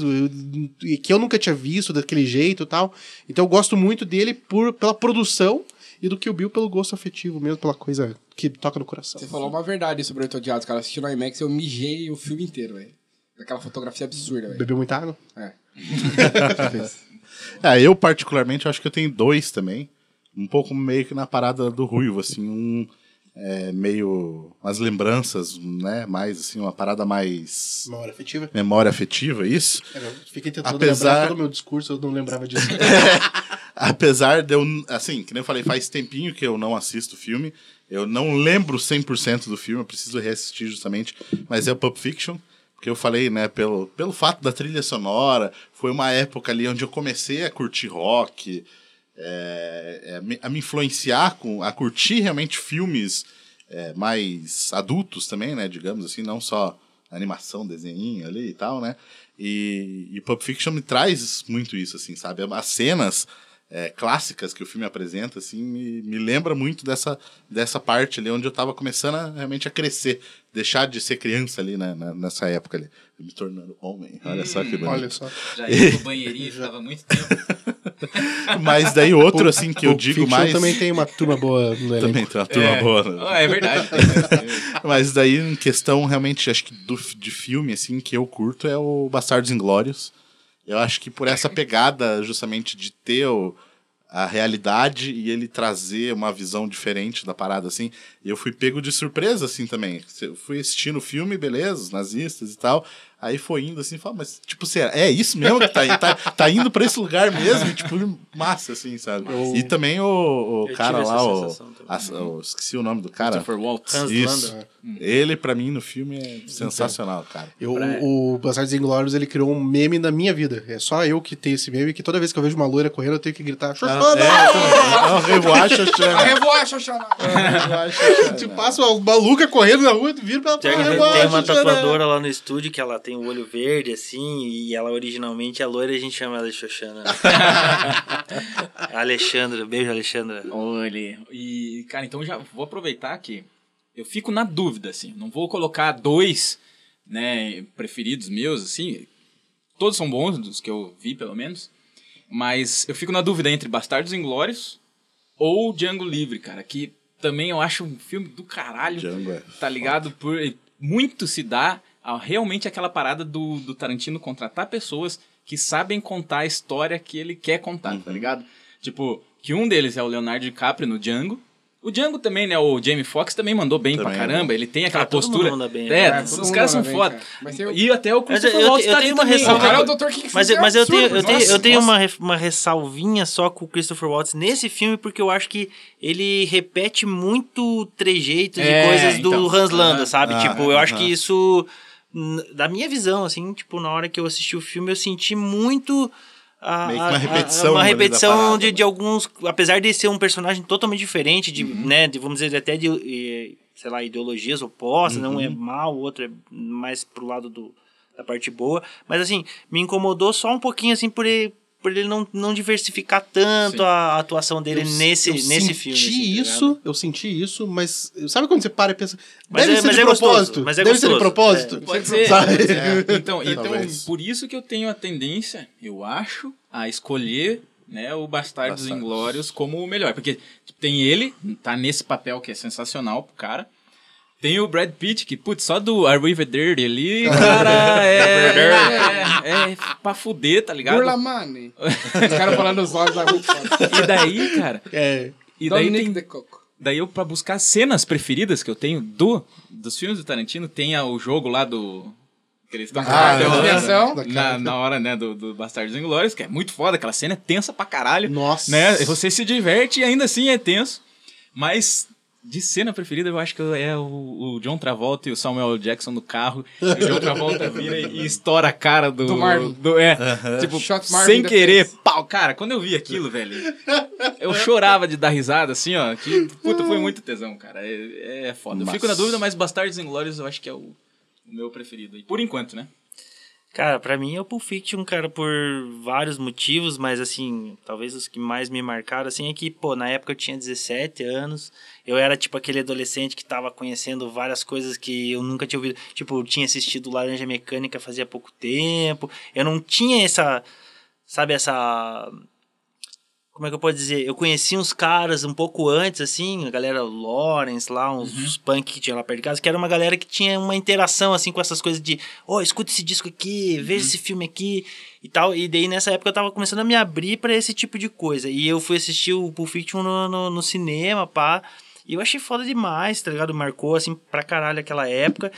que eu nunca tinha visto daquele jeito e tal. Então eu gosto muito dele por, pela produção e do Kill Bill pelo gosto afetivo mesmo, pela coisa que toca no coração. Você falou uma verdade sobre Oito Odiados, cara. Assistindo no IMAX, eu mijei o filme inteiro, velho. Daquela fotografia absurda, velho. Bebeu muita água? É. *laughs* É, eu particularmente acho que eu tenho dois também. Um pouco meio que na parada do Ruivo, assim, um é, meio umas lembranças, né? Mais assim, uma parada mais Memória afetiva? memória afetiva, isso. É, eu fiquei tentando Apesar- lembrar todo o meu discurso, eu não lembrava disso. *laughs* Apesar de eu, assim, que nem eu falei, faz tempinho que eu não assisto o filme. Eu não lembro 100% do filme, eu preciso reassistir justamente, mas é o Pulp Fiction. Porque eu falei, né, pelo, pelo fato da trilha sonora, foi uma época ali onde eu comecei a curtir rock, é, é, a me influenciar, com, a curtir realmente filmes é, mais adultos também, né, digamos assim, não só animação, desenho ali e tal, né, e, e Pulp Fiction me traz muito isso, assim, sabe, as cenas é, clássicas que o filme apresenta, assim, me, me lembra muito dessa, dessa parte ali onde eu tava começando a, realmente a crescer, deixar de ser criança ali né, na- nessa época ali, me tornando homem, olha só que bonito. Olha só. Já ia pro *laughs* banheirinho, ficava muito tempo. *laughs* Mas daí outro, assim, que eu digo mais... também tem uma turma boa no *laughs* elenco. Também tem uma turma É. boa. né? Ah, é verdade. Mas daí, em questão realmente, acho que do, de filme, assim, que eu curto é o Bastardos Inglórios. Eu acho que por essa pegada, justamente, de ter o- a realidade e ele trazer uma visão diferente da parada, assim, eu fui pego de surpresa, assim, também. Eu fui assistindo o filme, beleza, os nazistas e tal, aí foi indo, assim, fala, mas, tipo, será, é isso mesmo que tá, tá, tá indo pra esse lugar mesmo? E, tipo, massa, assim, sabe? E também o, o Eu cara tive lá, essa o, a- o- Esqueci o nome do cara. Christopher Waltz. Hans Isso. Landa. Ele, pra mim, no filme é sensacional, cara. Eu, o, o Bastardos Inglórios, ele criou um meme na minha vida. É só eu que tenho esse meme, que toda vez que eu vejo uma loira correndo, eu tenho que gritar, Xoxana! É, o Revoacha A chama. revoacha, Xoxana. Tu passa uma maluca correndo na rua, tu vira pra Tem, pra tem uma Xoxana. tatuadora lá no estúdio que ela tem o olho verde, assim, e ela originalmente é loira a gente chama ela de Xoxana. *laughs* Alexandra, beijo, Alexandra. Olha, e, cara, então já vou aproveitar que eu fico na dúvida, assim. Não vou colocar dois, né, preferidos meus, assim. Todos são bons, dos que eu vi, pelo menos. Mas eu fico na dúvida entre Bastardos Inglórios ou Django Livre, cara. Que também eu acho um filme do caralho. Django é Tá ligado? Por, muito se dá realmente aquela parada do, do Tarantino contratar pessoas que sabem contar a história que ele quer contar, tá ligado? Tipo, que um deles é o Leonardo DiCaprio no Django. O Django também, né? O Jamie Foxx também mandou bem Também pra caramba. Ele tem aquela Ah, todo postura. mundo bem, é, né? os caras são foda. cara. Mas eu- E até o Mas Christopher eu- eu Waltz tenho tá uma ressalva- cara é o Dr. King Mas, Fury, mas eu tenho, eu tenho, eu tenho uma, uma ressalvinha só com o Christopher Waltz nesse filme, porque eu acho que ele repete muito trejeitos É, e coisas do então. Hans Landa, sabe? Ah, tipo, eu acho que isso, da minha visão, assim, tipo, na hora que eu assisti o filme, eu senti muito. a- Meio que a- uma a- repetição uma ali da repetição parada, de, né? de alguns. Apesar de ser um personagem totalmente diferente, de, Uhum. né? De, vamos dizer, até de. sei lá, ideologias opostas, não Uhum. é mal, o outro é mais pro lado do, da parte boa. Mas assim, me incomodou só um pouquinho assim por ele, por ele não, não diversificar tanto Sim. a atuação dele Eu- nesse, eu nesse senti filme. assim, tá ligado? isso, eu senti isso, mas sabe quando você para e pensa, Mas deve é- ser mas de é gostoso, propósito, mas é deve ser de gostoso. propósito. É, Pode ser. *laughs* Ser. Então, *laughs* então por isso que eu tenho a tendência, eu acho, a escolher né, o Bastardos Bastardos. Inglórios como o melhor. Porque tem ele, tá nesse papel que é sensacional pro cara. Tem o Brad Pitt, que, putz, só do Arrivederci ali, *laughs* cara, é, é, é pra fuder, tá ligado? Burla Money. *laughs* Os caras falando os lá muito foda. E daí, cara, É. e daí Dominic tem, de Coco. daí eu, pra buscar cenas preferidas que eu tenho do, dos filmes do Tarantino, tem a- o jogo lá do... Que eles estão Ah, derrubando aviação. na, na hora, né, do, do Bastardos Inglórios, que é muito foda, aquela cena é tensa pra caralho. Nossa. Né? Você se diverte e ainda assim é tenso. Mas de cena preferida, eu acho que é o, o John Travolta e o Samuel Jackson no carro. E o John Travolta vira e, estoura a cara do. Do Marvin. do- é, tipo, Shot sem querer, face. pau. Cara, quando eu vi aquilo, velho, eu chorava de dar risada, assim, ó. Que, puta, foi muito tesão, cara. É, é foda. Eu fico na dúvida, mas Bastardos Inglórios eu acho que é o, o meu preferido. aí. Por enquanto, né? Cara, pra mim é o Pulp Fiction, cara, por vários motivos, mas assim, talvez os que mais me marcaram, assim, é que, pô, na época eu tinha 17 anos, eu era, tipo, aquele adolescente que tava conhecendo várias coisas que eu nunca tinha ouvido. Tipo, eu tinha assistido Laranja Mecânica fazia pouco tempo, eu não tinha essa, sabe, essa... Como é que eu posso dizer? Eu conheci uns caras um pouco antes, assim, a galera Lawrence lá, uns, uns punk que tinha lá perto de casa, que era uma galera que tinha uma interação, assim, com essas coisas de, ô, escuta esse disco aqui, veja esse filme aqui e tal. E daí, nessa época, eu tava começando a me abrir pra esse tipo de coisa. E eu fui assistir o Pulp Fiction no, no, no cinema, pá. E eu achei foda demais, tá ligado? Marcou, assim, pra caralho aquela época.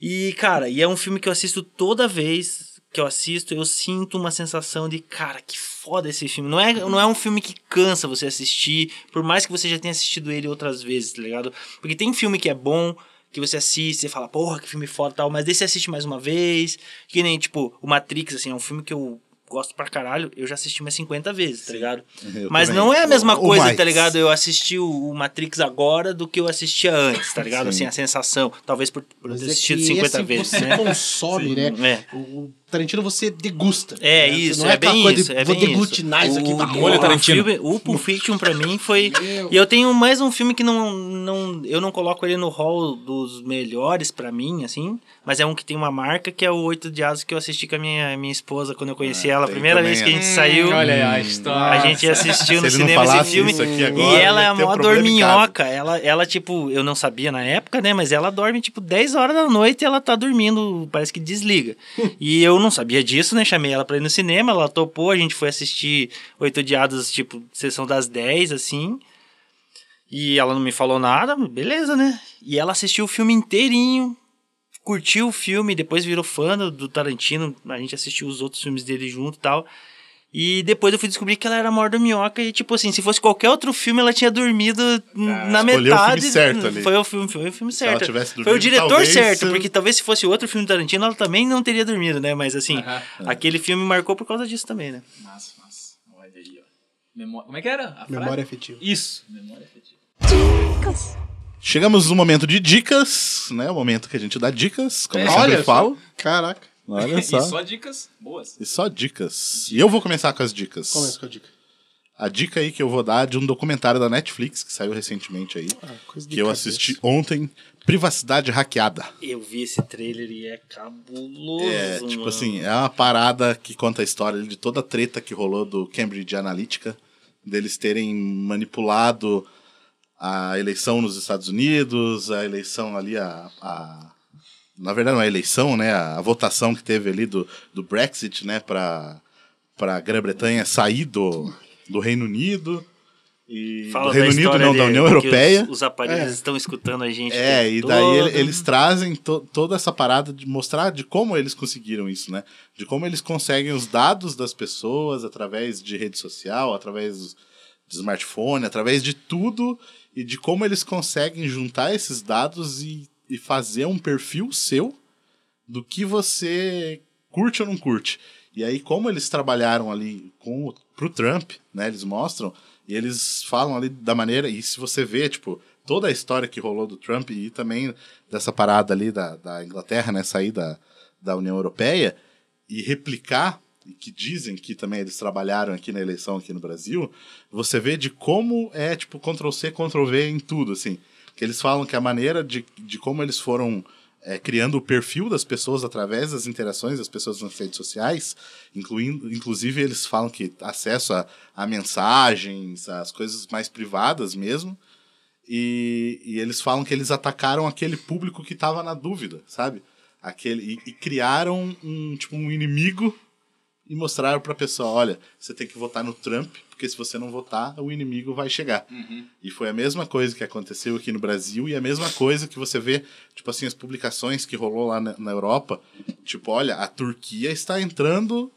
E, cara, e é um filme que eu assisto toda vez que eu assisto, eu sinto uma sensação de, cara, que foda esse filme. Não é, não é um filme que cansa você assistir, por mais que você já tenha assistido ele outras vezes, tá ligado? Porque tem filme que é bom, que você assiste, você fala, porra, que filme foda e tal, mas daí você assiste mais uma vez. Que nem, tipo, o Matrix, assim, é um filme que eu gosto pra caralho, eu já assisti umas 50 vezes, tá ligado? *laughs* Eu Mas também. não é a mesma Ou coisa, mais. tá ligado? Eu assisti o, o Matrix agora do que eu assistia antes, tá ligado? Sim. Assim, a sensação. Talvez por, por ter é assistido que 50 esse vezes, você né? consome, né? É. O, o Tarantino você degusta. É né? isso, Não é, é, bem coisa isso. de É vou bem deglutinar isso, aqui. O- vai Molho o Tarantino. filme- o Pulp Fiction pra mim foi. Meu. E eu tenho mais um filme que não, não. Eu não coloco ele no hall dos melhores pra mim, assim. Mas é um que tem uma marca que é o Oito Dias que eu assisti com a minha, minha esposa quando eu conheci ela. A primeira vez que a é. gente saiu. Olha aí a história. A gente assistiu no cinema esse filme. e ela é ia a ter um maior problema em casa. dorminhoca. Ela, ela, tipo, eu não sabia na época, né? Mas ela dorme, tipo, 10 horas da noite e ela tá dormindo, parece que desliga. *laughs* e eu não sabia disso, né? Chamei ela pra ir no cinema, ela topou, a gente foi assistir Oito Odiados, tipo, sessão das 10, assim. E ela não me falou nada, beleza, né? E ela assistiu o filme inteirinho, curtiu o filme, depois virou fã do, Tarantino, a gente assistiu os outros filmes dele junto e tal. E depois eu fui descobrir que ela era a maior dorminhoca e, tipo assim, se fosse qualquer outro filme, ela tinha dormido na escolheu o metade. filme certo ali. Foi o filme, foi o filme Se ela certo. tivesse Foi o dormido, diretor talvez, certo, porque talvez se fosse outro filme do Tarantino, ela também não teria dormido, né? Mas assim, aquele filme marcou por causa disso também, né? Massa, massa. Olha aí, ó. Memó- Como é que era? A frase? Memória afetiva. Isso, memória afetiva. Chegamos no momento de dicas, né? O momento que a gente dá dicas, como eu sempre Olha falo. Caraca. Olha *laughs* só. E só dicas boas. E só dicas. E eu vou começar com as dicas. Começa com a dica. A dica aí que eu vou dar é de um documentário da Netflix que saiu recentemente aí, Ah, coisa de que eu cabeça. assisti ontem, Privacidade Hackeada. Eu vi esse trailer e é cabuloso. É, tipo mano. assim, é uma parada que conta a história de toda a treta que rolou do Cambridge Analytica, deles terem manipulado a eleição nos Estados Unidos, a eleição ali, a. a- na verdade, não é a eleição, né? A, a votação que teve ali do, do Brexit, né, para a Grã-Bretanha sair do, do Reino Unido. E Fala do Reino da Unido, não, de- da União Europeia. Os, os aparelhos É. estão escutando a gente. É, e daí todo. ele- eles trazem to- toda essa parada de mostrar de como eles conseguiram isso, né? De como eles conseguem os dados das pessoas através de rede social, através de smartphone, através de tudo, e de como eles conseguem juntar esses dados e, e fazer um perfil seu do que você curte ou não curte. E aí, como eles trabalharam ali com o, pro Trump, né? Eles mostram e eles falam ali da maneira. E se você vê, tipo, toda a história que rolou do Trump e também dessa parada ali da, da Inglaterra, né? Sair da, da União Europeia e replicar, e que dizem que também eles trabalharam aqui na eleição aqui no Brasil, você vê de como é, tipo, Ctrl-C, Ctrl-V em tudo, assim. Que eles falam que a maneira de, de como eles foram é, criando o perfil das pessoas através das interações das pessoas nas redes sociais, incluindo, inclusive eles falam que acesso a, a mensagens, as coisas mais privadas mesmo, E, e eles falam que eles atacaram aquele público que tava na dúvida, sabe? Aquele, e, e criaram um, tipo, um inimigo e mostraram pra pessoa, olha, você tem que votar no Trump, porque se você não votar, o inimigo vai chegar. E foi a mesma coisa que aconteceu aqui no Brasil e a mesma coisa que você vê, tipo assim, as publicações que rolou lá na, na Europa. Tipo, olha, a Turquia está entrando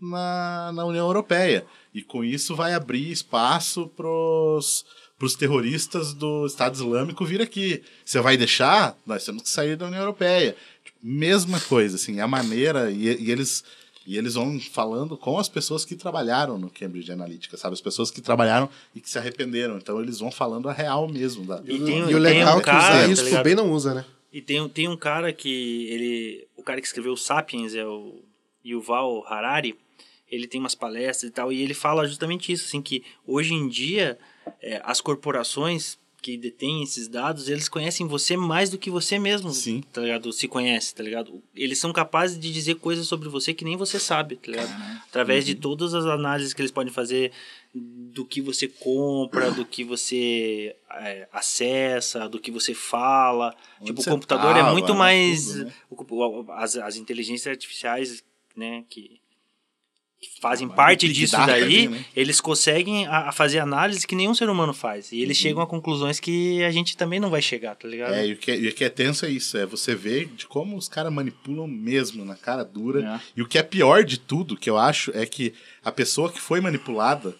na, na União Europeia. E com isso vai abrir espaço pros, pros terroristas do Estado Islâmico vir aqui. Você vai deixar? Nós temos que sair da União Europeia. Tipo, mesma coisa, assim, a maneira. E, e eles. E eles vão falando com as pessoas que trabalharam no Cambridge Analytica, sabe? As pessoas que trabalharam e que se arrependeram. Então eles vão falando a real mesmo. Da, E tem- E o tem legal um é que cara, usar tá bem não usa, né? E tem, tem um cara que ele. O cara que escreveu Sapiens é o Yuval Harari. Ele tem umas palestras e tal, e ele fala justamente isso, assim, que hoje em dia é, as corporações que detêm esses dados, eles conhecem você mais do que você mesmo, Sim. tá ligado? Se conhece, tá ligado? Eles são capazes de dizer coisas sobre você que nem você sabe, tá ligado? Através de todas as análises que eles podem fazer do que você compra, do que você é, acessa, do que você fala. Onde tipo, o computador é tava, muito né, mais. tudo, né? o- as, as inteligências artificiais, né, que fazem Ah, parte disso daí, né? eles conseguem a, a fazer análise que nenhum ser humano faz. E eles chegam a conclusões que a gente também não vai chegar, tá ligado? Uhum. É, e o que é, e o que é tenso é isso, é você ver de como os caras manipulam mesmo na cara dura. É. E o que é pior de tudo, que eu acho, é que a pessoa que foi manipulada,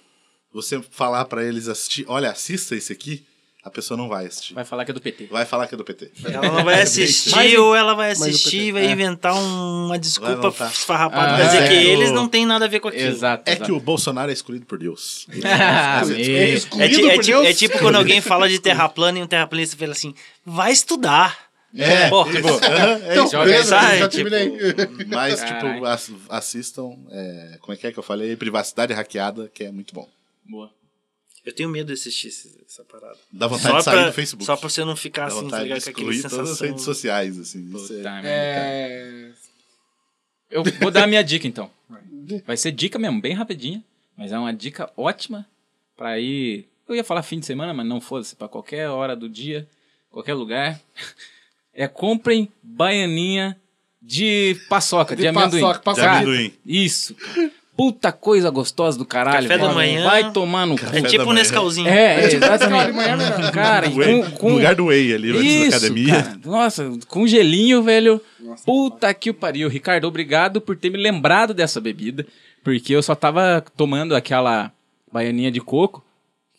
você falar pra eles assistir, olha, assista esse aqui, a pessoa não vai assistir. Vai falar que é do PT. Vai falar que é do PT. Ela não vai *laughs* assistir Mas- ou ela vai o assistir e vai é. inventar um- uma desculpa voltar. esfarrapada Ah, pra dizer é que que eles o- não tem nada a ver com aquilo. Exato. É exato. que o Bolsonaro é escolhido por Deus. *laughs* É meu. É, excluído é por tipo, Deus. é tipo quando alguém *laughs* fala de terra plana e um terraplanista fala assim, vai estudar. É, Porra. tipo, aham, é Então. Joga beleza, já tipo. Mas, tipo, ass- assistam, é, como é que é que eu falei? Privacidade hackeada, que é muito bom. Boa. Eu tenho medo de assistir esse- essa parada. Dá vontade de sair do Facebook. Só pra você não ficar Dá assim, tá ligado? Com aquele excluir todas as sensação. redes sociais, assim. Puta é-. Eu vou dar a minha dica então. Vai ser dica mesmo, bem rapidinha, mas é uma dica ótima pra ir. Eu ia falar fim de semana, mas não foda-se, pra qualquer hora do dia, qualquer lugar. É comprem baianinha de paçoca, de, De amendoim. paçoca, paçoca. De amendoim. Isso. cara. Puta coisa gostosa do caralho. Café da velho. manhã. Vai tomar no cu. É da tipo um. Nescauzinho. É, é, exatamente. Cara, com, com, lugar do Whey ali, antes da isso, academia. cara. Nossa, com gelinho, velho. Puta que o pariu. Ricardo, obrigado por ter me lembrado dessa bebida. Porque eu só tava tomando aquela baianinha de coco.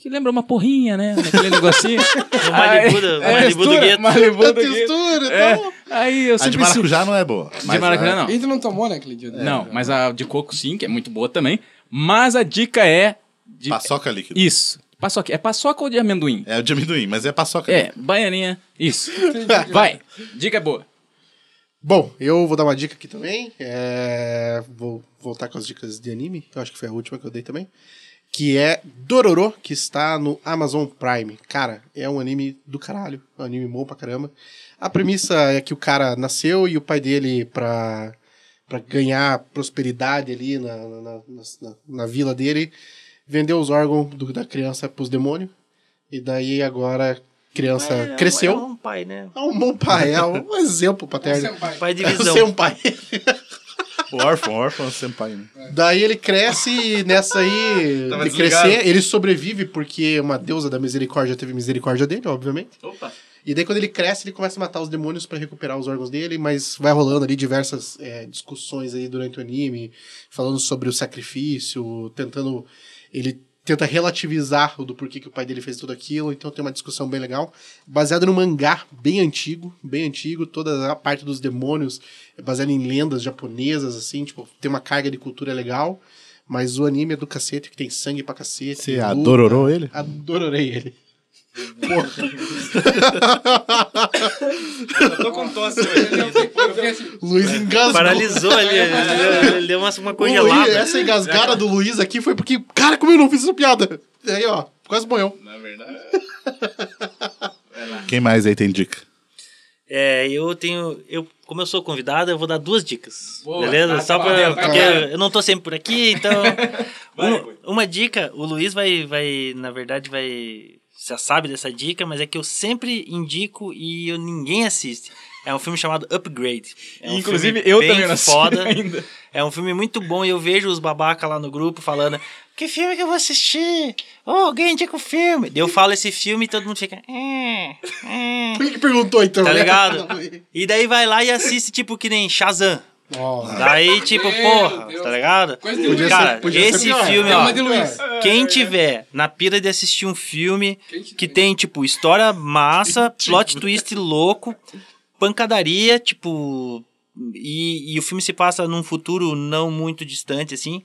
Que lembra uma porrinha, né? Aquele negocinho. No Malibu do- Aí- Malibu do textura, gueto. Malibu A do gueto. textura, É, então. aí eu A de sempre... maracujá não é boa. De maracujá não. E tu não tomou, né, aquele dia? Não, mas a de coco sim, que é muito boa também. Mas a dica é... De... Paçoca líquida. Isso. Paçoca. É paçoca ou de amendoim? É o de amendoim, mas é paçoca É, líquida. baianinha. Isso. *laughs* Vai. Dica boa. Bom, eu vou dar uma dica aqui também. É, Vou voltar com as dicas de anime. Eu acho que foi a última que eu dei também. Que é Dororo, que está no Amazon Prime. Cara, é um anime do caralho. É um anime bom pra caramba. A premissa é que o cara nasceu e o pai dele, pra, pra ganhar prosperidade ali na, na, na, na- na vila dele, vendeu os órgãos do- da criança pros demônios. E daí agora a criança É, cresceu. É um pai, né? É um bom pai, é um *laughs* exemplo paterno. Senpai. Pai de É o visão. seu pai. O órfão, o órfão senpai, né? Daí ele cresce e nessa aí Tava de desligado. crescer, ele sobrevive porque uma deusa da misericórdia teve misericórdia dele, obviamente. Opa. E daí quando ele cresce, ele começa a matar os demônios pra recuperar os órgãos dele, mas vai rolando ali diversas é, discussões aí durante o anime, falando sobre o sacrifício, tentando ele tenta relativizar o do porquê que o pai dele fez tudo aquilo, então tem uma discussão bem legal, baseado no mangá bem antigo, bem antigo, toda a parte dos demônios é baseada em lendas japonesas assim, tipo, tem uma carga de cultura legal, mas o anime é do cacete, que tem sangue pra cacete. Você luta. adororou ele? Adororei ele. Eu tô com tosse hoje. Luiz engasgou. Paralisou ali. ele deu- Ele deu uma, uma congelada. Luiz, essa engasgada do Luiz aqui foi porque, cara, como eu não fiz essa piada? E aí, ó, quase morreu. Na verdade. Quem mais aí tem dica? É, eu tenho. Eu como eu sou convidado, eu vou dar duas dicas. Boa. beleza? Tá, Só tá pra, tá porque eu não tô sempre por aqui, então. *laughs* Vai, uma, vai. uma dica, o Luiz vai, vai, na verdade, vai. Já sabe dessa dica, mas é que eu sempre indico e eu, ninguém assiste. É um filme chamado Upgrade. É um Inclusive, filme eu bem também não foda. *laughs* ainda. É um filme muito bom e eu vejo os babaca lá no grupo falando: Que filme que eu vou assistir? Oh, alguém indica o filme. Daí eu falo esse filme e todo mundo fica. "É, é." Por que que perguntou então? Tá ligado? *laughs* E daí vai lá e assiste, tipo, que nem Shazam. Ó, Daí, tipo, Meu porra, Deus. tá ligado? Podia. Cara, ser- podia ser esse pior. filme, É ó. Quem tiver na pira de assistir um filme que tem, tipo, história massa, plot twist louco, pancadaria, tipo. E, e o filme se passa num futuro não muito distante, assim.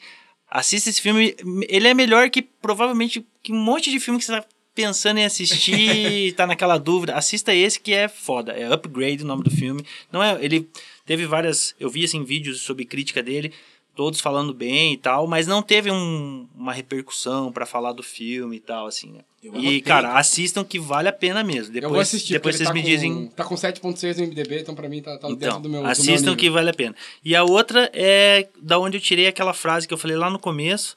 Assista esse filme. Ele é melhor que provavelmente que um monte de filme que você tá pensando em assistir, tá naquela dúvida. Assista esse que é foda. É Upgrade o nome do filme. Não é. Ele teve várias. Eu vi assim vídeos sobre crítica dele. Todos falando bem e tal, mas não teve um- uma repercussão pra falar do filme e tal, assim, né? E, cara, assistam que vale a pena mesmo. Depois, eu vou assistir, depois vocês ele me tá dizem. Com, tá com 7.6 no MDB, então pra mim tá, tá dentro Então, do meu do meu assistam nível. que vale a pena. E a outra é da onde eu tirei aquela frase que eu falei lá no começo,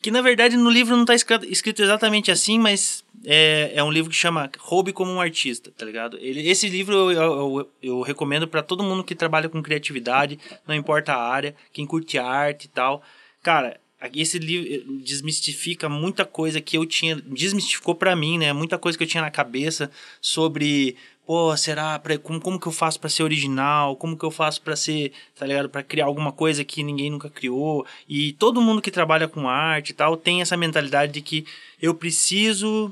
que na verdade no livro não tá escrito, exatamente assim, mas é, é um livro que chama Roube como um Artista, tá ligado? Ele, esse livro eu, eu, eu recomendo para todo mundo que trabalha com criatividade, não importa a área, quem curte arte e tal. Cara, esse livro eh, desmistifica muita coisa que eu tinha, desmistificou pra mim, né? Muita coisa que eu tinha na cabeça sobre, pô, será pra, como, como que eu faço pra ser original? Como que eu faço pra ser, tá ligado? Pra criar alguma coisa que ninguém nunca criou? E todo mundo que trabalha com arte e tal tem essa mentalidade de que eu preciso,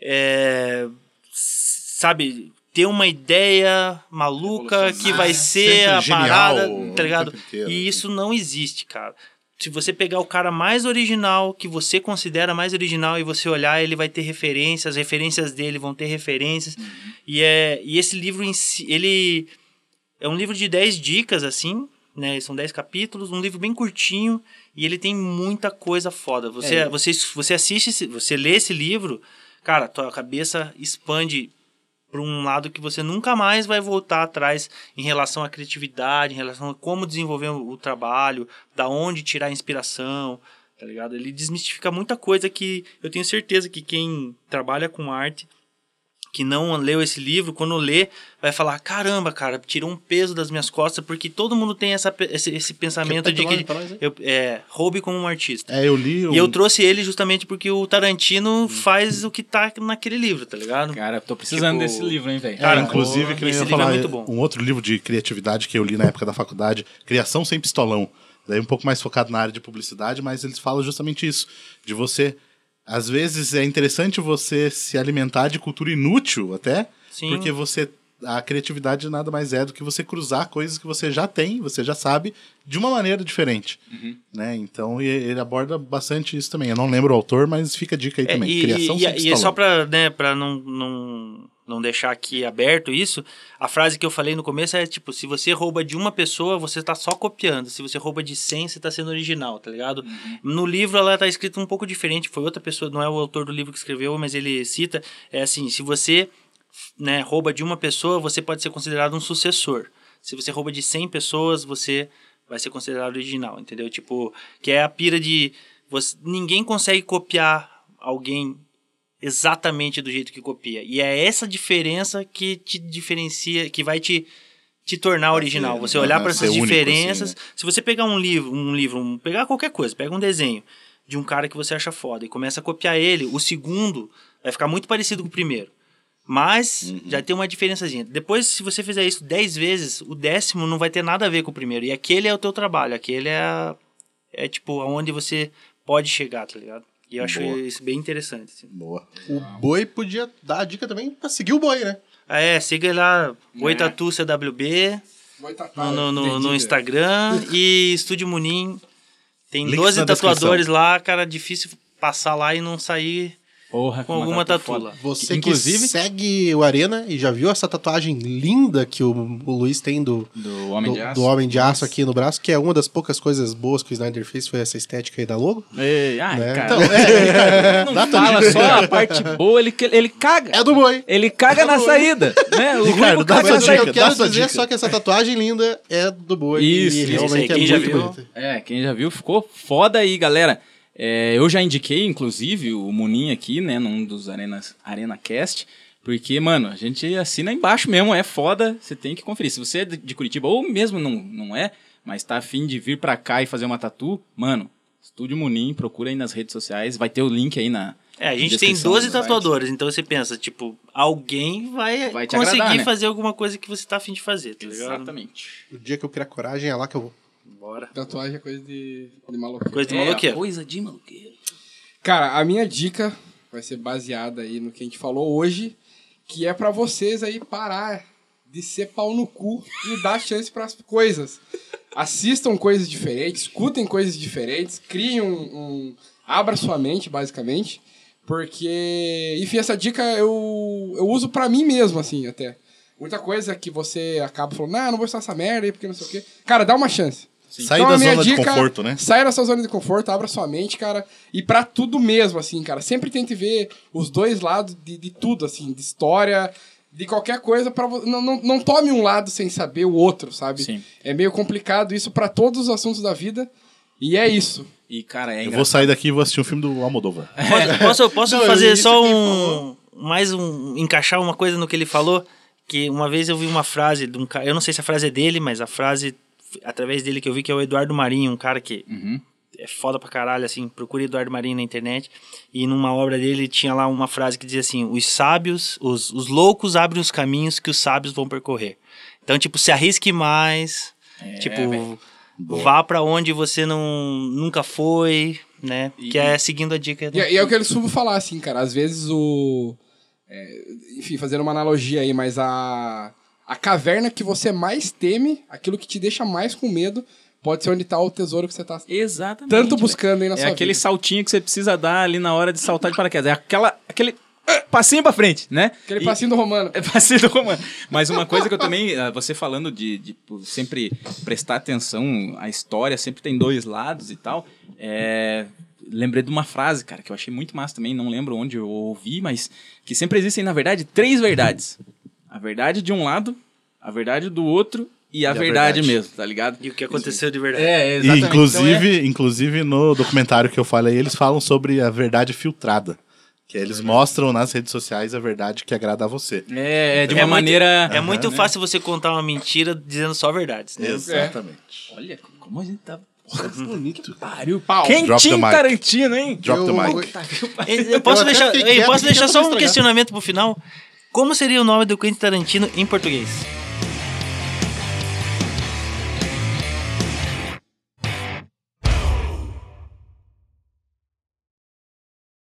é, sabe, ter uma ideia maluca que vai ser a genial parada, tá ligado? E isso não existe, cara. Se você pegar o cara mais original, que você considera mais original, e você olhar, ele vai ter referências, as referências dele vão ter referências. E, é, e esse livro em si, ele é um livro de 10 dicas, assim, né? São 10 capítulos, um livro bem curtinho, e ele tem muita coisa foda. Você, É. você, você assiste, você lê esse livro, cara, tua cabeça expande para um lado que você nunca mais vai voltar atrás em relação à criatividade, em relação a como desenvolver o, trabalho, da onde tirar inspiração, tá ligado? Ele desmistifica muita coisa que eu tenho certeza que quem trabalha com arte que não leu esse livro, quando lê, vai falar: caramba, cara, tirou um peso das minhas costas, porque todo mundo tem essa, esse, esse pensamento de que nós, hein? eu, é, roube como um artista. É, eu li. E eu trouxe ele justamente porque o Tarantino faz o que tá naquele livro, tá ligado? Cara, tô precisando Tipo, desse livro, hein, velho. É, Cara, inclusive, o- que eu esse ia livro é falar, muito bom. um outro livro de criatividade que eu li na época da faculdade, Criação Sem Pistolão. Daí um pouco mais focado na área de publicidade, mas eles falam justamente isso, de você... Às vezes é interessante você se alimentar de cultura inútil até, Sim. porque você... A criatividade nada mais é do que você cruzar coisas que você já tem, você já sabe, de uma maneira diferente. Uhum. Né? Então, e- ele aborda bastante isso também. Eu não lembro o autor, mas fica a dica aí É, também. e, Criação e, e, e Pistolão. só pra, né, pra não, não, não deixar aqui aberto isso, a frase que eu falei no começo é tipo, se você rouba de uma pessoa, você tá só copiando. Se você rouba de 100, você tá sendo original, tá ligado? No livro ela tá escrito um pouco diferente, foi outra pessoa, não é o autor do livro que escreveu, mas ele cita, é assim, se você né, rouba de uma pessoa, você pode ser considerado um sucessor. Se você rouba de 100 pessoas, você vai ser considerado original, entendeu? Tipo, que é a pira de você, ninguém consegue copiar alguém exatamente do jeito que copia. E é essa diferença que te diferencia, que vai te te tornar original. Você olhar para essas único, diferenças. assim, Se você pegar um livro, um livro, um, pegar qualquer coisa, pega um desenho de um cara que você acha foda e começa a copiar ele, o segundo vai ficar muito parecido com o primeiro. Mas Uhum. já tem uma diferençazinha. Depois, se você fizer isso 10 vezes, o décimo não vai ter nada a ver com o primeiro. E aquele é o teu trabalho, aquele é, é tipo aonde você pode chegar, tá ligado? E eu acho Boa. isso bem interessante. assim. Boa. O boi podia dar a dica também pra seguir o boi, né? Ah, é, siga lá, Boitatu CWB no, no, no, no Instagram *laughs* e Estúdio Munim. Tem Links 12 na tatuadores lá, cara, difícil passar lá e não sair Porra, com alguma tatu foda. lá. Você Inclusive- que segue o Arena e já viu essa tatuagem linda que o, o Luiz tem do, Do Homem de do, Aço. do Homem de Aço aqui no braço, que é uma das poucas coisas boas que o Snyder fez, foi essa estética aí da logo. Ei, ai, Né? cara. Então, é, Ricardo, não fala só a parte boa, ele, ele caga. É do boi. Ele caga na saída, né? O Ricardo, dá caga sua dica, eu dá quero sua dizer é dica. só que essa tatuagem linda é do boi. Isso, e isso, realmente isso aí, é quem já muito viu? bonita. É, quem já viu ficou foda aí, galera. É, eu já indiquei, inclusive, o Munin aqui, né, num dos Arenas, Arena Cast, porque, mano, a gente assina embaixo mesmo, é foda, você tem que conferir. Se você é de Curitiba, ou mesmo não, não é, mas tá afim de vir pra cá e fazer uma tatu, mano, Estúdio Munin, procura aí nas redes sociais, vai ter o link aí na. É, a gente tem descrição 12 do site. tatuadores, então você pensa, tipo, alguém vai, Vai te conseguir agradar, né? fazer alguma coisa que você tá afim de fazer, tá ligado? Exatamente. O dia que eu criar coragem é lá que eu vou. Bora. Tatuagem é coisa de, de maluco. Coisa de É, coisa de maluqueiro. Cara, a minha dica vai ser baseada aí no que a gente falou hoje, que é pra vocês aí parar de ser pau no cu e dar chance pras coisas. Assistam coisas diferentes, escutem coisas diferentes, criem um, um- abra sua mente, basicamente, porque, enfim, essa dica eu, eu uso pra mim mesmo, assim, até. Muita coisa que você acaba falando, ah, não vou usar essa merda aí, porque não sei o quê. Cara, dá uma chance. Sai Então, da zona de dica- conforto, né? Sai da sua zona de conforto, abra sua mente, cara. E pra tudo mesmo, assim, cara. Sempre tente ver os dois lados de, de tudo, assim, de história, de qualquer coisa. Pra, vo- não, não, não tome um lado sem saber o outro, sabe? Sim. É meio complicado isso pra todos os assuntos da vida. E é isso. E, cara, é Eu engraçado. vou sair daqui e vou assistir um filme do Almodóvar. *laughs* Posso, posso, posso Não, fazer só um. Mais um. Encaixar uma coisa no que ele falou. Que uma vez eu vi uma frase de um cara. Eu não sei se a frase é dele, mas a frase através dele que eu vi que é o Eduardo Marinho, um cara que Uhum. é foda pra caralho, assim. Procure Eduardo Marinho na internet. E numa obra dele tinha lá uma frase que dizia assim: Os sábios, os, os loucos abrem os caminhos que os sábios vão percorrer. Então, tipo, se arrisque mais. tipo, velho. vá pra onde você não, nunca foi, né? Que é seguindo a dica. do- E, é- e é o que eu costumo falar, assim, cara. Às vezes o. é, enfim, fazendo uma analogia aí, mas a. A caverna que você mais teme, aquilo que te deixa mais com medo, pode ser onde tá o tesouro que você tá Exatamente. tanto buscando aí na É sua aquele vida. saltinho que você precisa dar ali na hora de saltar de paraquedas. É aquela, aquele ah, passinho pra frente, né? Aquele E- passinho do Romano. É passinho do romano. Mas uma coisa que eu também, ah, você falando de, de sempre prestar atenção à história, sempre tem dois lados e tal. É, lembrei de uma frase, cara, que eu achei muito massa também, não lembro onde eu ouvi, mas que sempre existem, na verdade, três verdades. A verdade de um lado, a verdade do outro e a, a verdade, verdade. mesmo, tá ligado? E o que aconteceu de verdade. É, E, exatamente. inclusive, Então, inclusive, no documentário que eu falei, eles falam sobre a verdade filtrada. Que eles mostram nas redes sociais a verdade que agrada a você. é, é, de É uma muito- maneira... É muito né? fácil você contar uma mentira dizendo só verdades. Né? Exatamente. Olha como a gente tá... Bonito. Pariu, Pau. The Quentinho. Tarantino, hein? Drop the Eu- mic. Eu posso Eu deixar, eu posso deixar só um questionamento pro final? Como seria o nome do Quentin Tarantino em português?